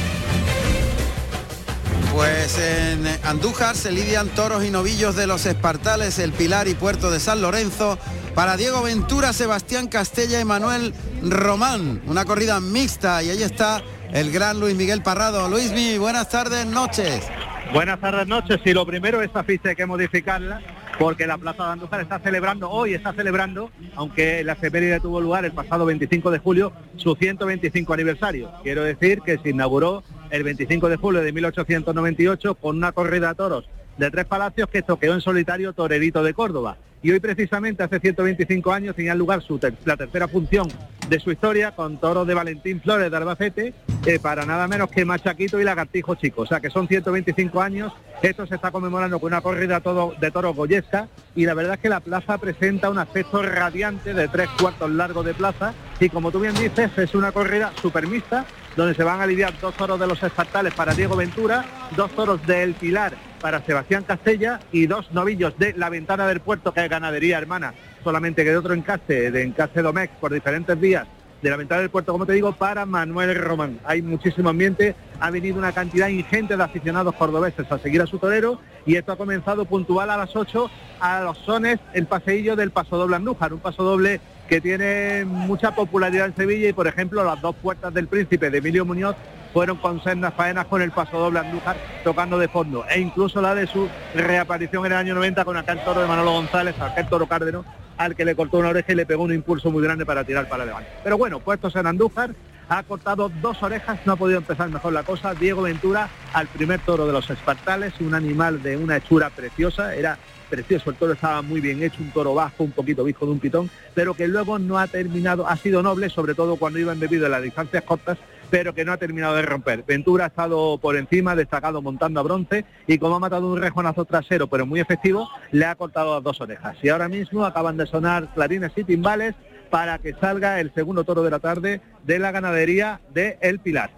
Pues en Andújar se lidian toros y novillos de los Espartales, El Pilar y Puerto de San Lorenzo. Para Diego Ventura, Sebastián Castella y Manuel Román. Una corrida mixta y ahí está el gran Luis Miguel Parrado. Luismi, buenas tardes, noches. Buenas tardes, noches. Y lo primero, esta ficha hay que modificarla porque la Plaza de Andújar está celebrando, hoy está celebrando, aunque la efeméride tuvo lugar el pasado 25 de julio, su 125 aniversario. Quiero decir que se inauguró el 25 de julio de 1898 con una corrida a toros de tres palacios que toqueó en solitario Torerito de Córdoba. Y hoy precisamente hace 125 años tenía lugar la tercera función de su historia con toros de Valentín Flores de Albacete eh, para nada menos que Machaquito y Lagartijo Chico. O sea que son 125 años, esto se está conmemorando con una corrida todo, de toros goyesca y la verdad es que la plaza presenta un aspecto radiante de tres cuartos largos de plaza y como tú bien dices es una corrida super mixta donde se van a lidiar dos toros de los espartales para Diego Ventura, dos toros del Pilar para Sebastián Castella y dos novillos de la ventana del puerto que es ganadería hermana, solamente que de otro encaste, de encaste Domex por diferentes días de la ventana del puerto, como te digo, para Manuel Román. Hay muchísimo ambiente, ha venido una cantidad ingente de aficionados cordobeses a seguir a su torero y esto ha comenzado puntual a las 8 a los sones el paseillo del Paso Doble Andújar, un paso doble que tiene mucha popularidad en Sevilla y por ejemplo las dos puertas del príncipe de Emilio Muñoz fueron con sendas faenas con el paso doble Andújar tocando de fondo e incluso la de su reaparición en el año 90 con aquel toro de Manolo González, aquel toro cárdeno al que le cortó una oreja y le pegó un impulso muy grande para tirar para adelante. Pero bueno, puestos en Andújar, ha cortado dos orejas, no ha podido empezar mejor la cosa. Diego Ventura al primer toro de los Espartales, un animal de una hechura preciosa, era precioso, el toro estaba muy bien hecho, un toro bajo, un poquito viejo de un pitón, pero que luego no ha terminado, ha sido noble, sobre todo cuando iba embebido en las distancias cortas, pero que no ha terminado de romper. Ventura ha estado por encima, destacado montando a bronce y como ha matado un rejonazo trasero, pero muy efectivo, le ha cortado las dos orejas. Y ahora mismo acaban de sonar clarines y timbales para que salga el segundo toro de la tarde de la ganadería de El Pilar.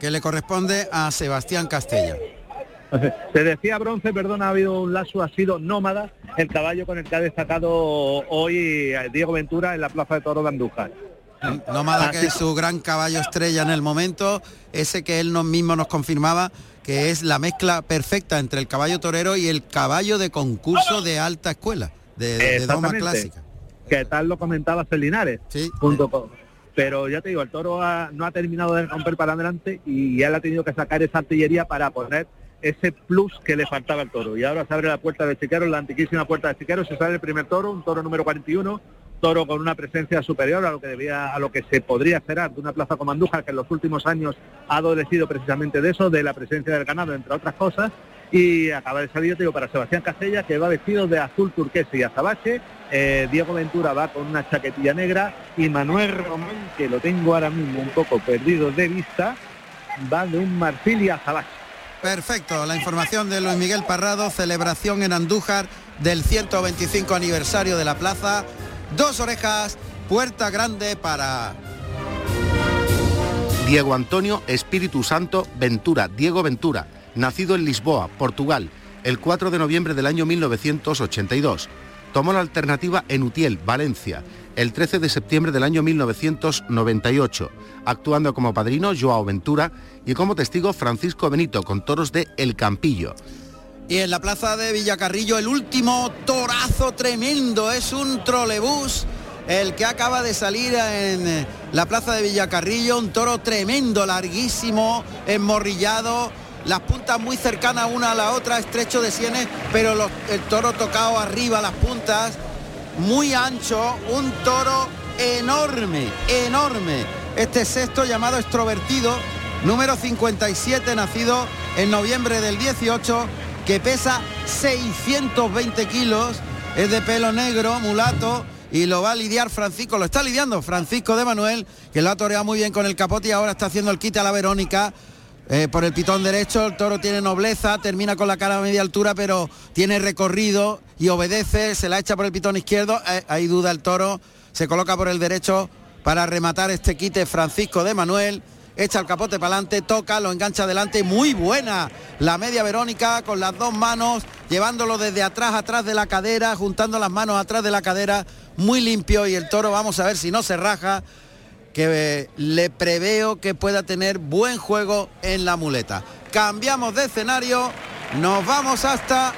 Que le corresponde a Sebastián Castella. <laughs> Se decía bronce, perdón, ha habido un lazo, ha sido nómada, el caballo con el que ha destacado hoy Diego Ventura en la Plaza de Toro de Andújar. Nómada que es su gran caballo estrella en el momento, ese que él nos mismo nos confirmaba que es la mezcla perfecta entre el caballo torero y el caballo de concurso de alta escuela, de, de doma clásica. Que tal lo comentaba Celinares, sí. junto con, pero ya te digo, el toro no ha terminado de romper para adelante y él ha tenido que sacar esa artillería para poner ese plus que le faltaba al toro. Y ahora se abre la puerta de Chiquero, la antiquísima puerta de Chiquero, se sale el primer toro, un toro número 41, toro con una presencia superior a lo que debía, a lo que se podría esperar de una plaza como Andújar, que en los últimos años ha adolecido precisamente de eso, de la presencia del ganado, entre otras cosas. Y acaba de salir, digo, para Sebastián Castella, que va vestido de azul turquesa y azabache. Eh, Diego Ventura va con una chaquetilla negra. Y Manuel Román, que lo tengo ahora mismo un poco perdido de vista, va de un marfil y azabache. Perfecto, la información de Luis Miguel Parrado, celebración en Andújar del 125 aniversario de la plaza. Dos orejas, puerta grande para Diego Antonio Espíritu Santo Ventura, Diego Ventura, nacido en Lisboa, Portugal, el 4 de noviembre del año 1982. Tomó la alternativa en Utiel, Valencia, el 13 de septiembre del año 1998, actuando como padrino Joao Ventura y como testigo Francisco Benito con toros de El Campillo. Y en la plaza de Villacarrillo el último torazo tremendo, es un trolebús el que acaba de salir en eh, la plaza de Villacarrillo, un toro tremendo, larguísimo, enmorrillado, las puntas muy cercanas una a la otra, estrecho de sienes, pero el toro tocado arriba, las puntas, muy ancho, un toro enorme, enorme. Este sexto llamado extrovertido, número 57, nacido en noviembre del 18, que pesa 620 kilos, es de pelo negro, mulato, y lo va a lidiar Francisco, lo está lidiando Francisco de Manuel, que lo ha toreado muy bien con el capote y ahora está haciendo el quite a la Verónica. Eh, por el pitón derecho, el toro tiene nobleza, termina con la cara a media altura, pero tiene recorrido y obedece, se la echa por el pitón izquierdo, eh, hay duda el toro, se coloca por el derecho para rematar este quite Francisco de Manuel, echa el capote para adelante, toca, lo engancha adelante, muy buena la media Verónica con las dos manos, llevándolo desde atrás, atrás de la cadera, juntando las manos atrás de la cadera, muy limpio y el toro vamos a ver si no se raja, que le preveo que pueda tener buen juego en la muleta. Cambiamos de escenario, nos vamos hasta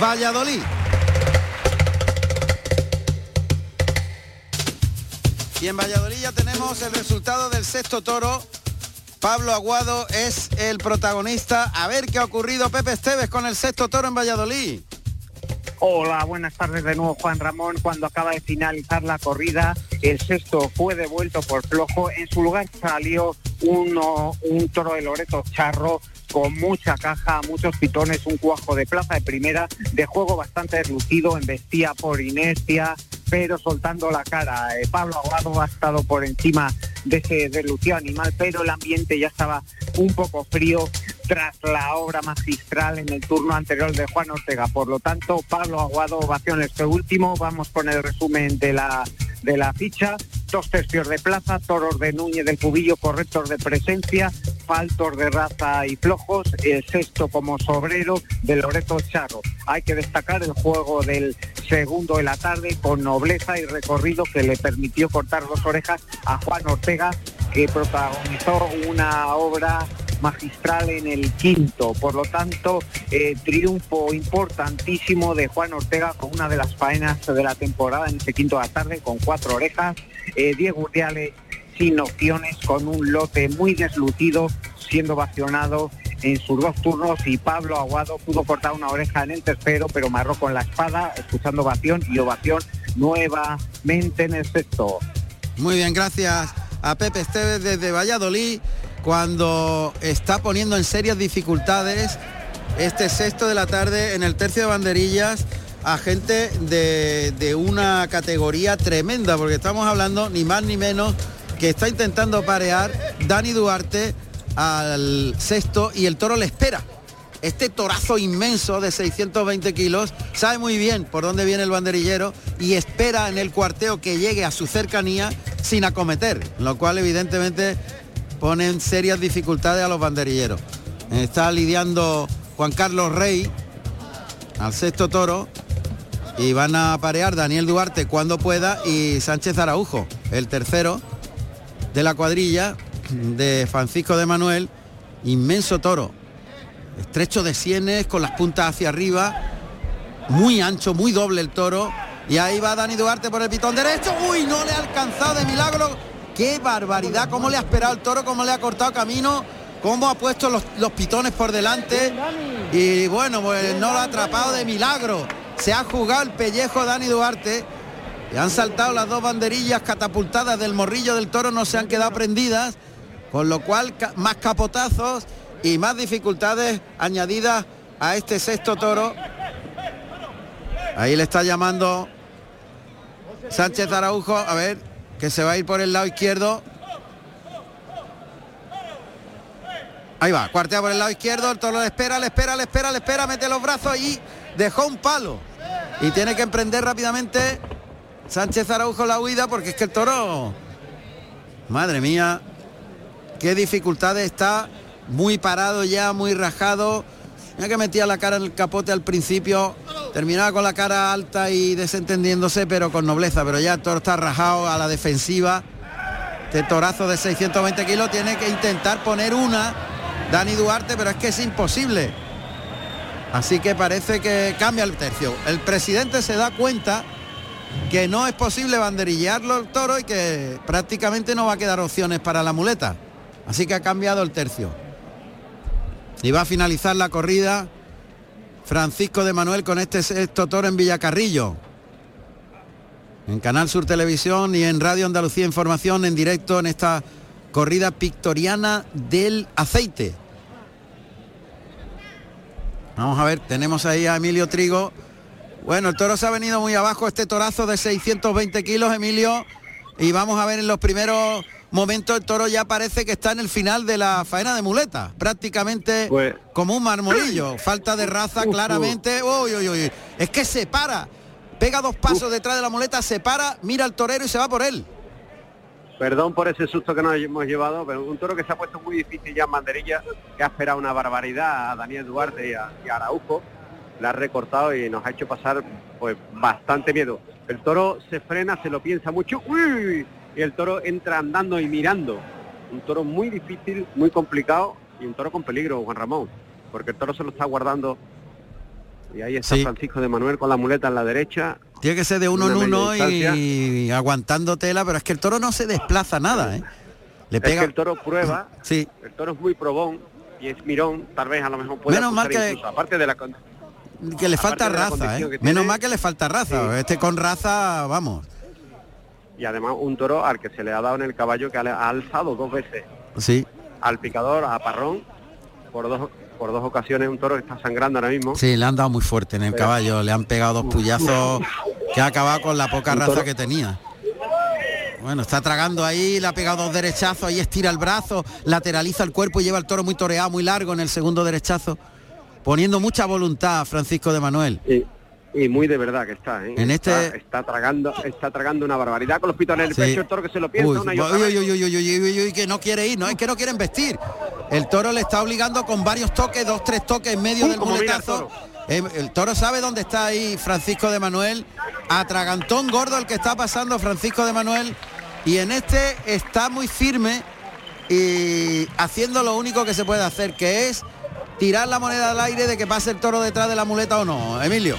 Valladolid. Y en Valladolid ya tenemos el resultado del sexto toro. Pablo Aguado es el protagonista. A ver qué ha ocurrido Pepe Esteves con el sexto toro en Valladolid. Hola, buenas tardes de nuevo Juan Ramón. Cuando acaba de finalizar la corrida, el sexto fue devuelto por flojo. En su lugar salió uno, un toro de Loreto Charro con mucha caja, muchos pitones, un cuajo de plaza de primera, de juego bastante deslucido, embestía por inercia, pero soltando la cara. Eh, Pablo Aguado ha estado por encima de ese deslucido animal, pero el ambiente ya estaba un poco frío tras la obra magistral en el turno anterior de Juan Ortega. Por lo tanto, Pablo Aguado, ovación este último. Vamos con el resumen de la de la ficha, dos tercios de plaza, toros de Núñez del Cubillo correctos de presencia, faltos de raza y flojos, el sexto como sobrero de Loreto Charro. Hay que destacar el juego del segundo de la tarde con nobleza y recorrido que le permitió cortar dos orejas a Juan Ortega, que protagonizó una obra magistral en el quinto. Por lo tanto, eh, triunfo importantísimo de Juan Ortega con una de las faenas de la temporada en este quinto de la tarde con cuatro orejas. Eh, Diego Urdiale sin opciones, con un lote muy deslucido, siendo vacionado en sus dos turnos y Pablo Aguado pudo cortar una oreja en el tercero, pero marró con la espada, escuchando ovación y ovación nuevamente en el sexto. Muy bien, gracias a Pepe Esteves desde Valladolid cuando está poniendo en serias dificultades este sexto de la tarde en el tercio de banderillas a gente de, una categoría tremenda, porque estamos hablando ni más ni menos que está intentando parear Dani Duarte al sexto y el toro le espera. Este torazo inmenso de 620 kilos sabe muy bien por dónde viene el banderillero y espera en el cuarteo que llegue a su cercanía sin acometer, lo cual evidentemente pone en serias dificultades a los banderilleros. Está lidiando Juan Carlos Rey al sexto toro y van a parear Daniel Duarte cuando pueda y Sánchez Araujo, el tercero de la cuadrilla de Francisco de Manuel, inmenso toro, estrecho de sienes con las puntas hacia arriba, muy ancho, muy doble el toro. Y ahí va Dani Duarte por el pitón derecho. Uy, no le ha alcanzado de milagro. Qué barbaridad, cómo le ha esperado el toro, cómo le ha cortado camino, cómo ha puesto los, los pitones por delante. Y bueno, pues no lo ha atrapado de milagro. Se ha jugado el pellejo Dani Duarte. Y han saltado las dos banderillas catapultadas del morrillo del toro, no se han quedado prendidas. Con lo cual, más capotazos y más dificultades añadidas a este sexto toro. Ahí le está llamando Sánchez Araujo, a ver, que se va a ir por el lado izquierdo. Ahí va, cuartea por el lado izquierdo, el toro le espera, le espera, le espera, le espera, mete los brazos y dejó un palo. Y tiene que emprender rápidamente Sánchez Araujo la huida porque es que el toro, madre mía, qué dificultades está muy parado ya, muy rajado. Mira que metía la cara en el capote al principio, terminaba con la cara alta y desentendiéndose, pero con nobleza. Pero ya el toro está rajado a la defensiva. Este torazo de 620 kilos tiene que intentar poner una Dani Duarte, pero es que es imposible. Así que parece que cambia el tercio. El presidente se da cuenta que no es posible banderillearlo el toro y que prácticamente no va a quedar opciones para la muleta. Así que ha cambiado el tercio. Y va a finalizar la corrida Francisco de Manuel con este sexto toro en Villacarrillo. En Canal Sur Televisión y en Radio Andalucía Información en directo en esta corrida pictoriana del aceite. Vamos a ver, tenemos ahí a Emilio Trigo. Bueno, el toro se ha venido muy abajo, este torazo de 620 kilos, Emilio. Y vamos a ver en los primeros momento el toro ya parece que está en el final de la faena de muleta, prácticamente Pues- como un marmolillo, falta de raza claramente, uy, uy, uy, es que se para, pega dos pasos detrás de la muleta, se para, mira al torero y se va por él. Perdón por ese susto que nos hemos llevado, pero un toro que se ha puesto muy difícil ya en banderilla, que ha esperado una barbaridad a Daniel Duarte y a, y a Araujo, la ha recortado y nos ha hecho pasar pues bastante miedo. El toro se frena, se lo piensa mucho, ¡uy! Y el toro entra andando y mirando. Un toro muy difícil, muy complicado y un toro con peligro, Juan Ramón, porque el toro se lo está guardando. Y ahí está Sí. Francisco de Manuel con la muleta en la derecha, Tiene que ser de uno en uno y aguantando tela, pero es que el toro no se desplaza nada, ¿eh? Le Es que pega. el toro prueba, <clears throat> Sí. el toro es muy probón y es mirón, tal vez a lo mejor puede Menos mal que- incluso, aparte de la Que le falta raza, ¿eh? Menos mal que le falta raza. Este con raza, vamos. Y además un toro al que se le ha dado en el caballo que ha, alzado dos veces Sí, al picador, a Parrón, por dos por dos ocasiones un toro que está sangrando ahora mismo. sí, le han dado muy fuerte en el Pero- caballo, le han pegado dos puyazos que ha acabado con la poca raza que tenía. Bueno, está tragando ahí, le ha pegado dos derechazos, ahí estira el brazo, lateraliza el cuerpo y lleva el toro muy toreado, muy largo en el segundo derechazo, poniendo mucha voluntad a Francisco de Manuel. Y muy de verdad que está, ¿eh? En está, este- está tragando, está tragando una barbaridad con los pitones en el Sí. pecho, el toro que se lo piensa Uy, una y otra uy, uy, uy, que no quiere ir, no es que no quieren vestir. El toro le está obligando con varios toques, dos, tres toques en medio Uy, del el muletazo. Eh, El toro sabe dónde está ahí Francisco de Manuel. Atragantón gordo el que está pasando Francisco de Manuel. Y en este está muy firme y haciendo lo único que se puede hacer, que es tirar la moneda al aire de que pase el toro detrás de la muleta o no. Emilio.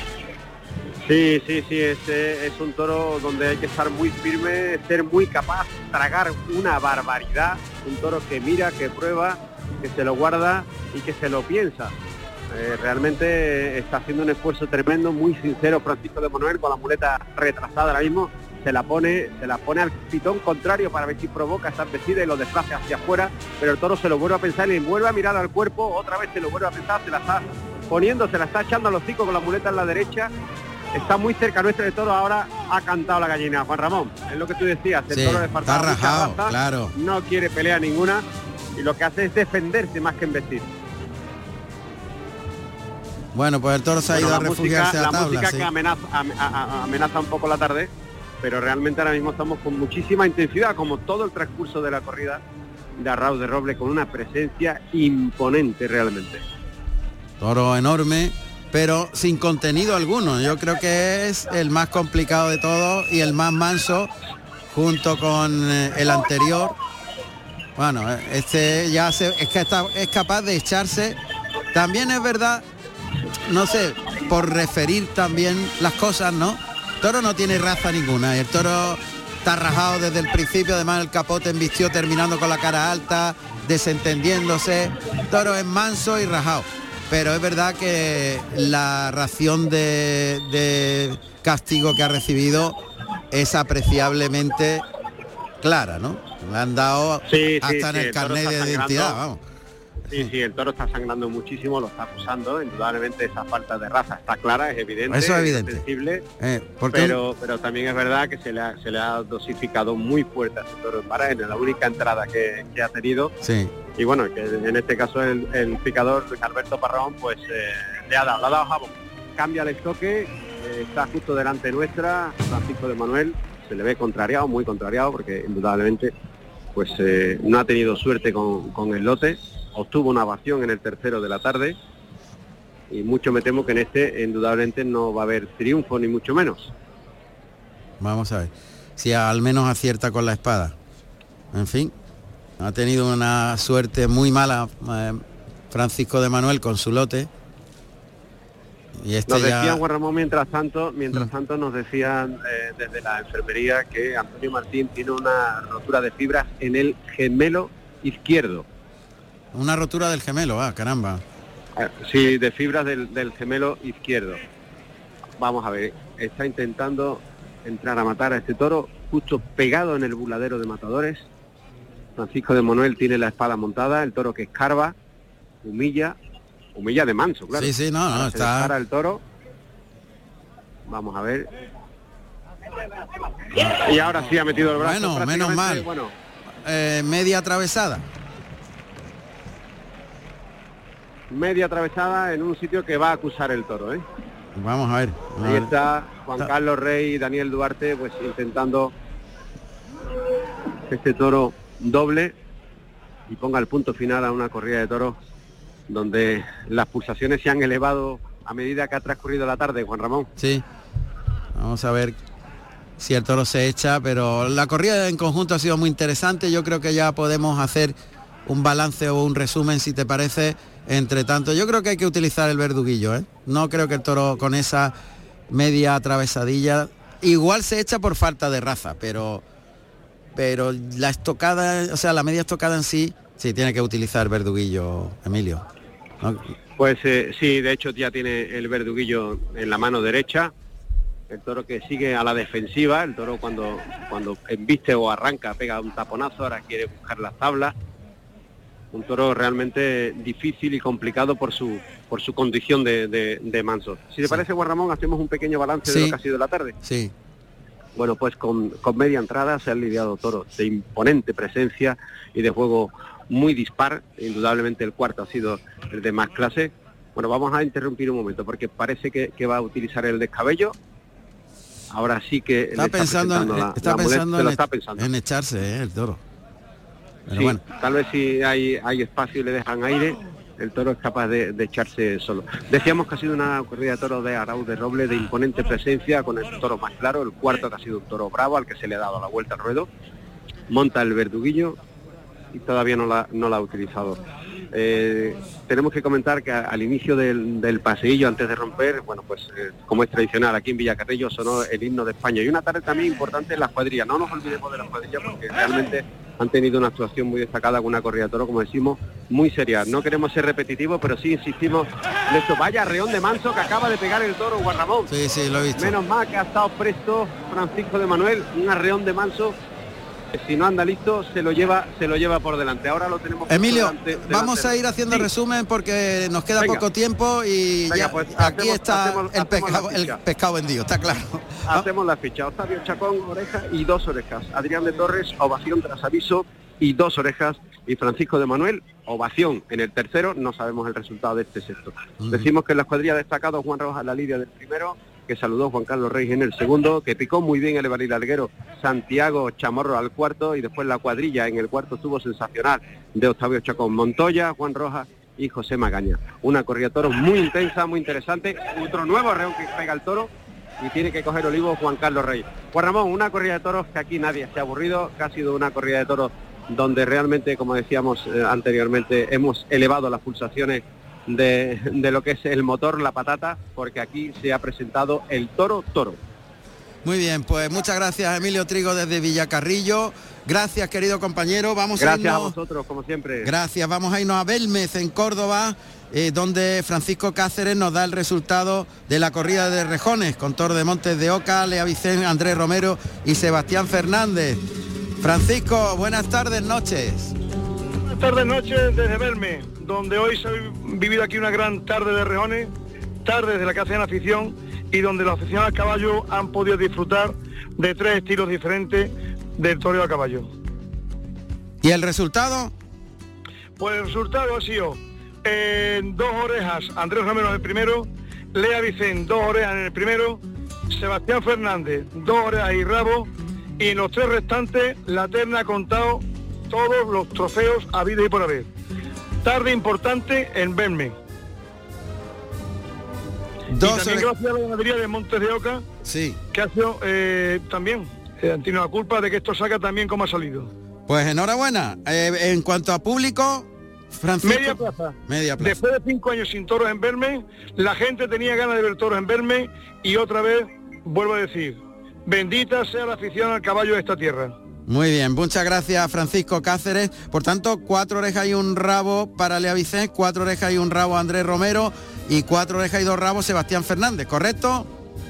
Sí, sí, sí, este es un toro donde hay que estar muy firme, ser muy capaz, tragar una barbaridad, un toro que mira, que prueba, que se lo guarda y que se lo piensa. Eh, realmente está haciendo un esfuerzo tremendo, muy sincero Francisco de Manuel con la muleta retrasada ahora mismo, se la pone, se la pone al pitón contrario para ver si provoca esa embestida y lo desplace hacia afuera, pero el toro se lo vuelve a pensar y vuelve a mirar al cuerpo, otra vez se lo vuelve a pensar, se la está poniendo, se la está echando a los hocico con la muleta en la derecha está muy cerca nuestro de toro, ahora ha cantado la gallina. Juan Ramón, es lo que tú decías, el Sí, toro le está rajado, raza, claro. no quiere pelea ninguna y lo que hace es defenderse más que embestir. Bueno, pues el toro se ha Bueno, ido a refugiarse música, a la tabla. música sí. que amenaza, amenaza un poco la tarde, pero realmente ahora mismo estamos con muchísima intensidad, como todo el transcurso de la corrida de Arrauz de Roble, con una presencia imponente realmente. Toro enorme, pero sin contenido alguno. Yo creo que es el más complicado de todos y el más manso, junto con eh, el anterior. Bueno, este ya se, es que está, es capaz de echarse. También es verdad, no sé, por referir también las cosas, ¿no? Toro no tiene raza ninguna. El toro está rajado desde el principio, además el capote embistió terminando con la cara alta, desentendiéndose. Toro es manso y rajado. Pero es verdad que la ración de, de castigo que ha recibido es apreciablemente clara, ¿no? Le han dado Sí, sí, hasta en sí, el el carnet de sangrando. identidad, vamos. Sí, sí, el toro está sangrando muchísimo, lo está acusando, indudablemente esa falta de raza está clara, es evidente, Eso es evidente. sensible, Eh, pero, pero también es verdad que se le ha, se le ha dosificado muy fuerte a ese toro en la única entrada que, que ha tenido sí. Y bueno, en este caso el, picador Alberto Parrón pues eh, le ha dado, le ha dado jabón. Cambia el estoque, eh, está justo delante nuestra, Francisco de Manuel, se le ve contrariado, muy contrariado, porque indudablemente pues eh, no ha tenido suerte con, con el lote, obtuvo una ovación en el tercero de la tarde y mucho me temo que en este indudablemente no va a haber triunfo ni mucho menos. Vamos a ver. Si al menos acierta con la espada. En fin, ha tenido una suerte muy mala eh, Francisco de Manuel con su lote. Y este Nos ya... decían Juan Ramón mientras tanto, mientras tanto nos decían eh, desde la enfermería que Antonio Martín tiene una rotura de fibras en el gemelo izquierdo. Una rotura del gemelo, ah, caramba. Eh, Sí, de fibras del, del gemelo izquierdo. Vamos a ver, está intentando entrar a matar a este toro justo pegado en el buladero de matadores. Francisco de Manuel tiene la espada montada, el toro que escarba, humilla, humilla de manso, claro. Sí, sí, no, no, está- dispara el toro. Vamos a ver. Y ahora sí ha metido el brazo. Bueno, menos mal. Bueno, Eh, media atravesada. media atravesada en un sitio que va a acusar el toro, ¿eh? Vamos a ver. Ahí ver. está Juan Carlos Rey y Daniel Duarte pues intentando este toro doble y ponga el punto final a una corrida de toros donde las pulsaciones se han elevado a medida que ha transcurrido la tarde, Juan Ramón. Sí. Vamos a ver si el toro se echa, pero la corrida en conjunto ha sido muy interesante. Yo creo que ya podemos hacer un balance o un resumen, si te parece. Entre tanto, yo creo que hay que utilizar el verduguillo, ¿eh? No creo que el toro con esa media atravesadilla igual se echa por falta de raza, pero pero la estocada, o sea, la media estocada en sí, sí tiene que utilizar verduguillo, Emilio. ¿no? Pues eh, sí, de hecho ya tiene el verduguillo en la mano derecha. El toro que sigue a la defensiva, el toro cuando, cuando embiste o arranca pega un taponazo, ahora quiere buscar las tablas. Un toro realmente difícil y complicado por su por su condición de, de- de manso. Si te parece, Juan Ramón, hacemos un pequeño balance de Sí. lo que ha sido la tarde. Sí. Bueno, pues con, con media entrada se han lidiado toros de imponente presencia y de juego muy dispar. Indudablemente el cuarto ha sido el de más clase. Bueno, vamos a interrumpir un momento porque parece que, que va a utilizar el descabello. Ahora sí que le Está pensando, en, la- está la pensando, en, lo e- está pensando. en echarse ¿eh? el toro. Pero Sí, bueno, tal vez si hay, hay espacio y le dejan aire, el toro es capaz de, echarse solo. Decíamos que ha sido una corrida de toros de Arauz de Roble de imponente presencia con el toro más claro, el cuarto que ha sido un toro bravo al que se le ha dado la vuelta al ruedo, monta el verduguillo y todavía no la, la ha utilizado. Eh, tenemos que comentar que al inicio del, del paseillo, antes de romper, bueno, pues eh, como es tradicional aquí en Villacarrillo, sonó el himno de España. Y una tarde también importante en las cuadrillas. No nos olvidemos de las cuadrillas porque realmente han tenido una actuación muy destacada con una corrida de toro, como decimos, muy seria. No queremos ser repetitivos, pero sí insistimos en esto. Vaya reón de manso que acaba de pegar el toro Guarramón. sí, sí, lo he visto. Menos mal que ha estado presto Francisco de Manuel, un arreón de manso si no anda listo, se lo lleva, se lo lleva por delante. Ahora lo tenemos. por Emilio, delante- vamos delante. a ir haciendo Sí. resumen porque nos queda Venga. poco tiempo y Venga, ya pues aquí hacemos- está hacemos- el, pescado, el pescado vendido, está claro. Hacemos la ficha. Octavio Chacón, oreja y dos orejas. Adrián de Torres, ovación tras aviso y dos orejas. Y Francisco de Manuel, ovación en el tercero. No sabemos el resultado de este sexto. Decimos que en la escuadrilla destacado Juan Rojas la lidia del primero, que saludó Juan Carlos Reyes en el segundo, que picó muy bien el Alguero Santiago Chamorro al cuarto y después la cuadrilla en el cuarto estuvo sensacional de Octavio Chacón, Montoya, Juan Rojas y José Magaña. Una corrida de toros muy intensa, muy interesante. Otro nuevo arreón que pega el toro y tiene que coger olivo Juan Carlos Reyes. Juan Ramón, una corrida de toros que aquí nadie se ha aburrido, que ha sido una corrida de toros donde realmente, como decíamos eh, anteriormente, hemos elevado las pulsaciones de, de lo que es el motor, la patata, porque aquí se ha presentado el toro toro. Muy bien, pues muchas gracias Emilio Trigo desde Villacarrillo. Gracias querido compañero. Vamos a Gracias a irnos- vosotros, como siempre. Gracias, vamos a irnos a Belmez en Córdoba, eh, donde Francisco Cáceres nos da el resultado de la corrida de rejones con Toro de Montes de Oca, Lea Vicente, Andrés Romero y Sebastián Fernández. Francisco, buenas tardes, noches. Buenas tardes, noches desde Belme, donde hoy se ha vivido aquí una gran tarde de rejones, tarde de la que hacen afición y donde los aficionados al caballo han podido disfrutar de tres estilos diferentes del toreo a caballo. ¿Y el resultado? Pues el resultado ha sido en dos orejas Andrés Romero en el primero, Lea Vicente dos orejas en el primero, Sebastián Fernández dos orejas y rabo y en los tres restantes la terna ha contado todos los trofeos habidos y por haber. Tarde importante en Belme. Dos y también gracias a la ganadería de Montes de Oca, Sí. que ha sido eh, también, eh, la culpa de que esto salga también como ha salido. Pues enhorabuena. Eh, en cuanto a público, Francisco. Media plaza. Media plaza. Después de cinco años sin toros en Verme, la gente tenía ganas de ver toros en Verme y otra vez, vuelvo a decir, bendita sea la afición al caballo de esta tierra. Muy bien, muchas gracias Francisco Cáceres. Por tanto, cuatro orejas y un rabo para Lea Vicente, cuatro orejas y un rabo Andrés Romero y cuatro orejas y dos rabos Sebastián Fernández, ¿correcto?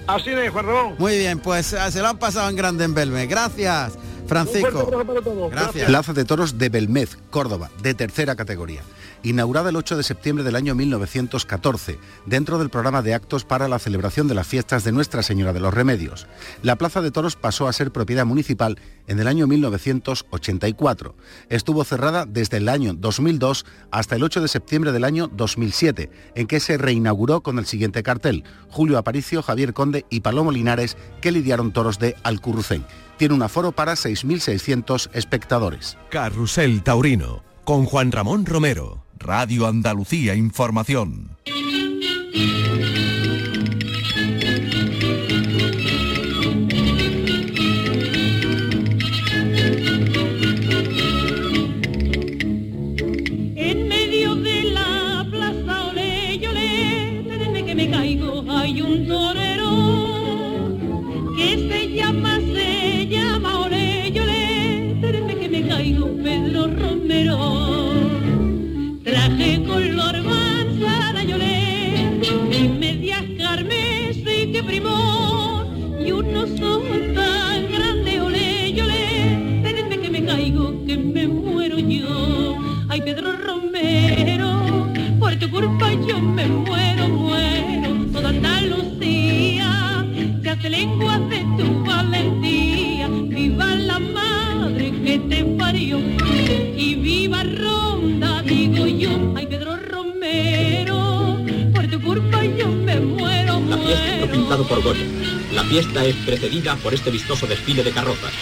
Así es, Juan Ramón. Muy bien, pues eh, se lo han pasado en grande en Belme. Gracias, Francisco. para todos. Gracias. Plaza de Toros de Belmez, Córdoba, de tercera categoría. Inaugurada el 8 de septiembre del año 1914, dentro del programa de actos para la celebración de las fiestas de Nuestra Señora de los Remedios. La Plaza de Toros pasó a ser propiedad municipal en el año 1984. Estuvo cerrada desde el año 2002 hasta el 8 de septiembre del año 2007, en que se reinauguró con el siguiente cartel, Julio Aparicio, Javier Conde y Palomo Linares, que lidiaron toros de Alcurrucén. Tiene un aforo para 6.600 espectadores. Carrusel Taurino, con Juan Ramón Romero, Radio Andalucía Información. En medio de la plaza ole y ole, desde que me caigo hay un torero que se llama, se llama ole y ole, desde que me caigo Pedro Romero. Traje color manzana y ole, y medias carmesí que primó, y unos ojos tan grandes ole y ole, desde que me caigo que me muero yo. Ay, Pedro Romero, por tu culpa yo me muero, muero. Toda Andalucía se hace lengua de tu valentía. Pintado por Goya. La fiesta es precedida por este vistoso desfile de carrozas.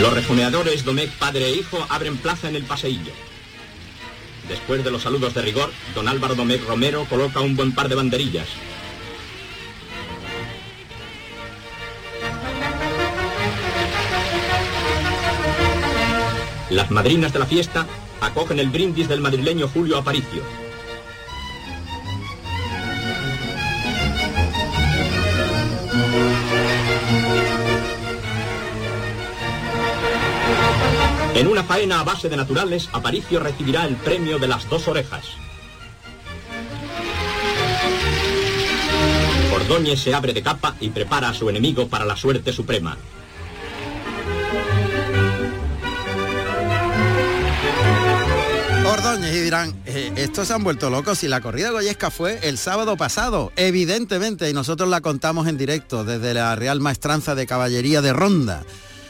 Los rejoneadores Domecq padre e hijo abren plaza en el paseillo. Después de los saludos de rigor, don Álvaro Domecq Romero coloca un buen par de banderillas. Las madrinas de la fiesta acogen el brindis del madrileño Julio Aparicio. faena a base de naturales, Aparicio recibirá el premio de las dos orejas. Ordóñez se abre de capa y prepara a su enemigo para la suerte suprema. Ordóñez y dirán, eh, estos se han vuelto locos si la corrida goyesca fue el sábado pasado, evidentemente, y nosotros la contamos en directo desde la Real Maestranza de Caballería de Ronda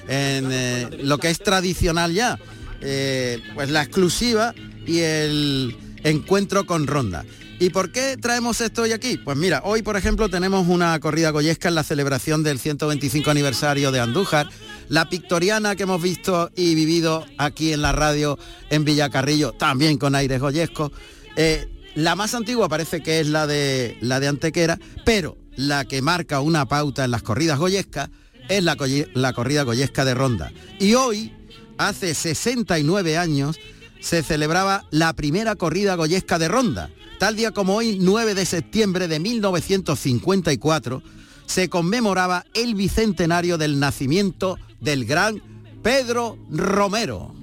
en eh, lo que es tradicional ya, eh, pues la exclusiva y el encuentro con Ronda. ¿Y por qué traemos esto hoy aquí? Pues mira, hoy por ejemplo tenemos una corrida goyesca en la celebración del 125 aniversario de Andújar, la pictoriana que hemos visto y vivido aquí en la radio en Villacarrillo, también con aires goyescos. Eh, la más antigua parece que es la de, la de Antequera, pero la que marca una pauta en las corridas goyescas es la, la corrida goyesca de Ronda. Y hoy, hace 69 años, se celebraba la primera corrida goyesca de Ronda. Tal día como hoy, 9 de septiembre de 1954, se conmemoraba el bicentenario del nacimiento del gran Pedro Romero.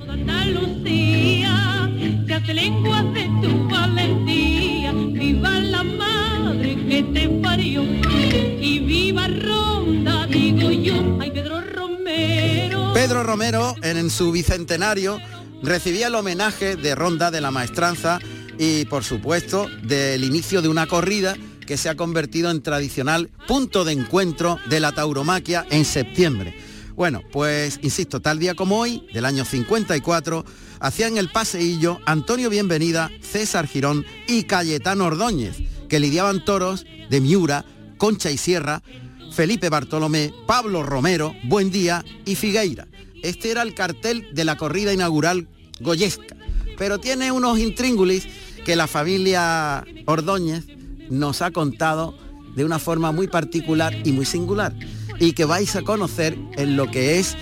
Pedro Romero, en, su bicentenario, recibía el homenaje de Ronda de la Maestranza y, por supuesto, del inicio de una corrida que se ha convertido en tradicional punto de encuentro de la tauromaquia en septiembre. Bueno, pues insisto, tal día como hoy, del año 54, hacían el paseillo Antonio Bienvenida, César Girón y Cayetano Ordóñez, que lidiaban toros de Miura, Concha y Sierra, Felipe Bartolomé, Pablo Romero, Buendía y Figueira. Este era el cartel de la corrida inaugural goyesca, pero tiene unos intríngulis que la familia Ordóñez nos ha contado de una forma muy particular y muy singular y que vais a conocer en lo que es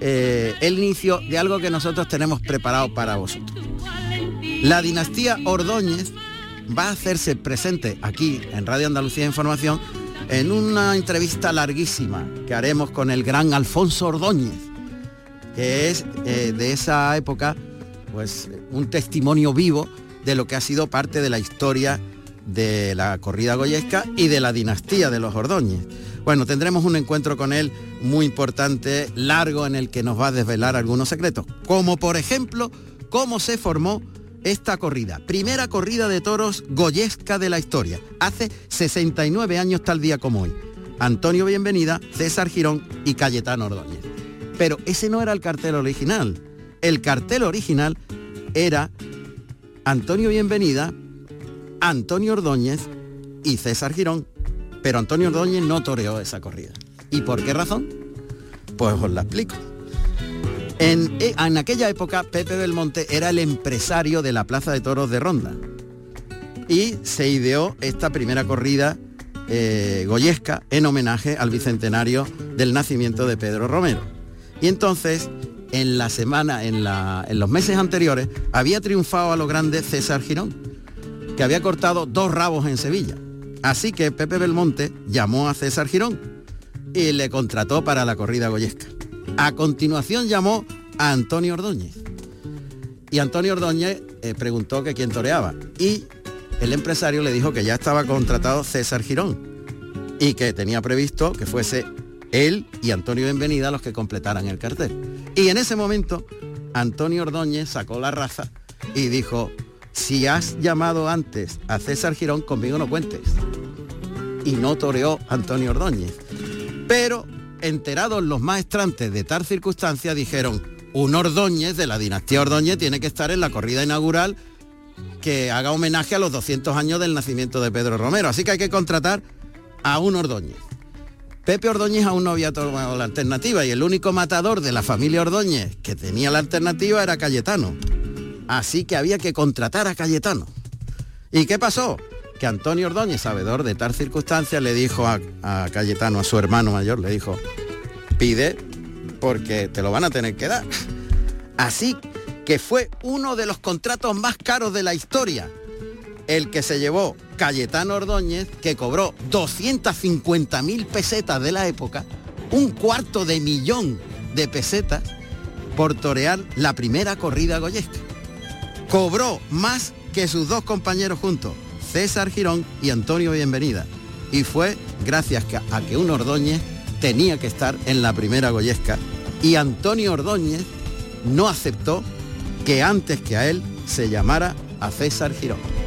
eh, el inicio de algo que nosotros tenemos preparado para vosotros. La dinastía Ordóñez va a hacerse presente aquí en Radio Andalucía Información en una entrevista larguísima que haremos con el gran Alfonso Ordóñez, que es eh, de esa época pues un testimonio vivo de lo que ha sido parte de la historia de la corrida goyesca y de la dinastía de los Ordóñez. Bueno, tendremos un encuentro con él muy importante, largo, en el que nos va a desvelar algunos secretos, como por ejemplo cómo se formó esta corrida. Primera corrida de toros goyesca de la historia, hace 69 años tal día como hoy. Antonio Bienvenida, César Girón y Cayetano Ordóñez. Pero ese no era el cartel original. El cartel original era Antonio Bienvenida, Antonio Ordóñez y César Girón. Pero Antonio Ordóñez no toreó esa corrida. ¿Y por qué razón? Pues os la explico. En, eh, aquella época Pepe Belmonte era el empresario de la Plaza de Toros de Ronda. Y se ideó esta primera corrida eh, goyesca en homenaje al bicentenario del nacimiento de Pedro Romero. Y entonces, en la semana, en, la- en los meses anteriores, había triunfado a lo grande César Girón, que había cortado dos rabos en Sevilla. Así que Pepe Belmonte llamó a César Girón y le contrató para la corrida goyesca. A continuación llamó a Antonio Ordóñez. Y Antonio Ordóñez eh, preguntó que quién toreaba. Y el empresario le dijo que ya estaba contratado César Girón y que tenía previsto que fuese él y Antonio Bienvenida los que completaran el cartel. Y en ese momento Antonio Ordóñez sacó la raza y dijo, si has llamado antes a César Girón, conmigo no cuentes. Y no toreó Antonio Ordóñez. Pero enterados los maestrantes de tal circunstancia dijeron, un Ordóñez de la dinastía Ordóñez tiene que estar en la corrida inaugural que haga homenaje a los 200 años del nacimiento de Pedro Romero. Así que hay que contratar a un Ordóñez. Pepe Ordóñez aún no había tomado la alternativa y el único matador de la familia Ordóñez que tenía la alternativa era Cayetano. Así que había que contratar a Cayetano. ¿Y qué pasó? Que Antonio Ordóñez, sabedor de tal circunstancia, le dijo a, a Cayetano, a su hermano mayor, le dijo, pide porque te lo van a tener que dar. <laughs> Así que fue uno de los contratos más caros de la historia. El que se llevó Cayetano Ordóñez, que cobró 250 mil pesetas de la época, un cuarto de millón de pesetas por torear la primera corrida goyesca. Cobró más que sus dos compañeros juntos, César Girón y Antonio Bienvenida. Y fue gracias a que un Ordóñez tenía que estar en la primera goyesca y Antonio Ordóñez no aceptó que antes que a él se llamara a César Girón.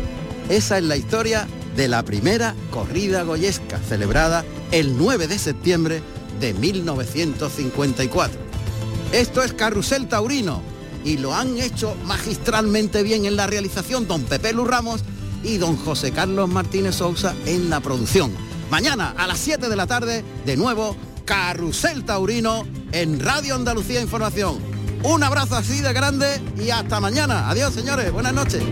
Esa es la historia de la primera corrida goyesca celebrada el 9 de septiembre de 1954. Esto es Carrusel Taurino y lo han hecho magistralmente bien en la realización don Pepe Lu Ramos y don José Carlos Martínez Sousa en la producción. Mañana a las 7 de la tarde, de nuevo, Carrusel Taurino en Radio Andalucía Información. Un abrazo así de grande y hasta mañana. Adiós señores, buenas noches.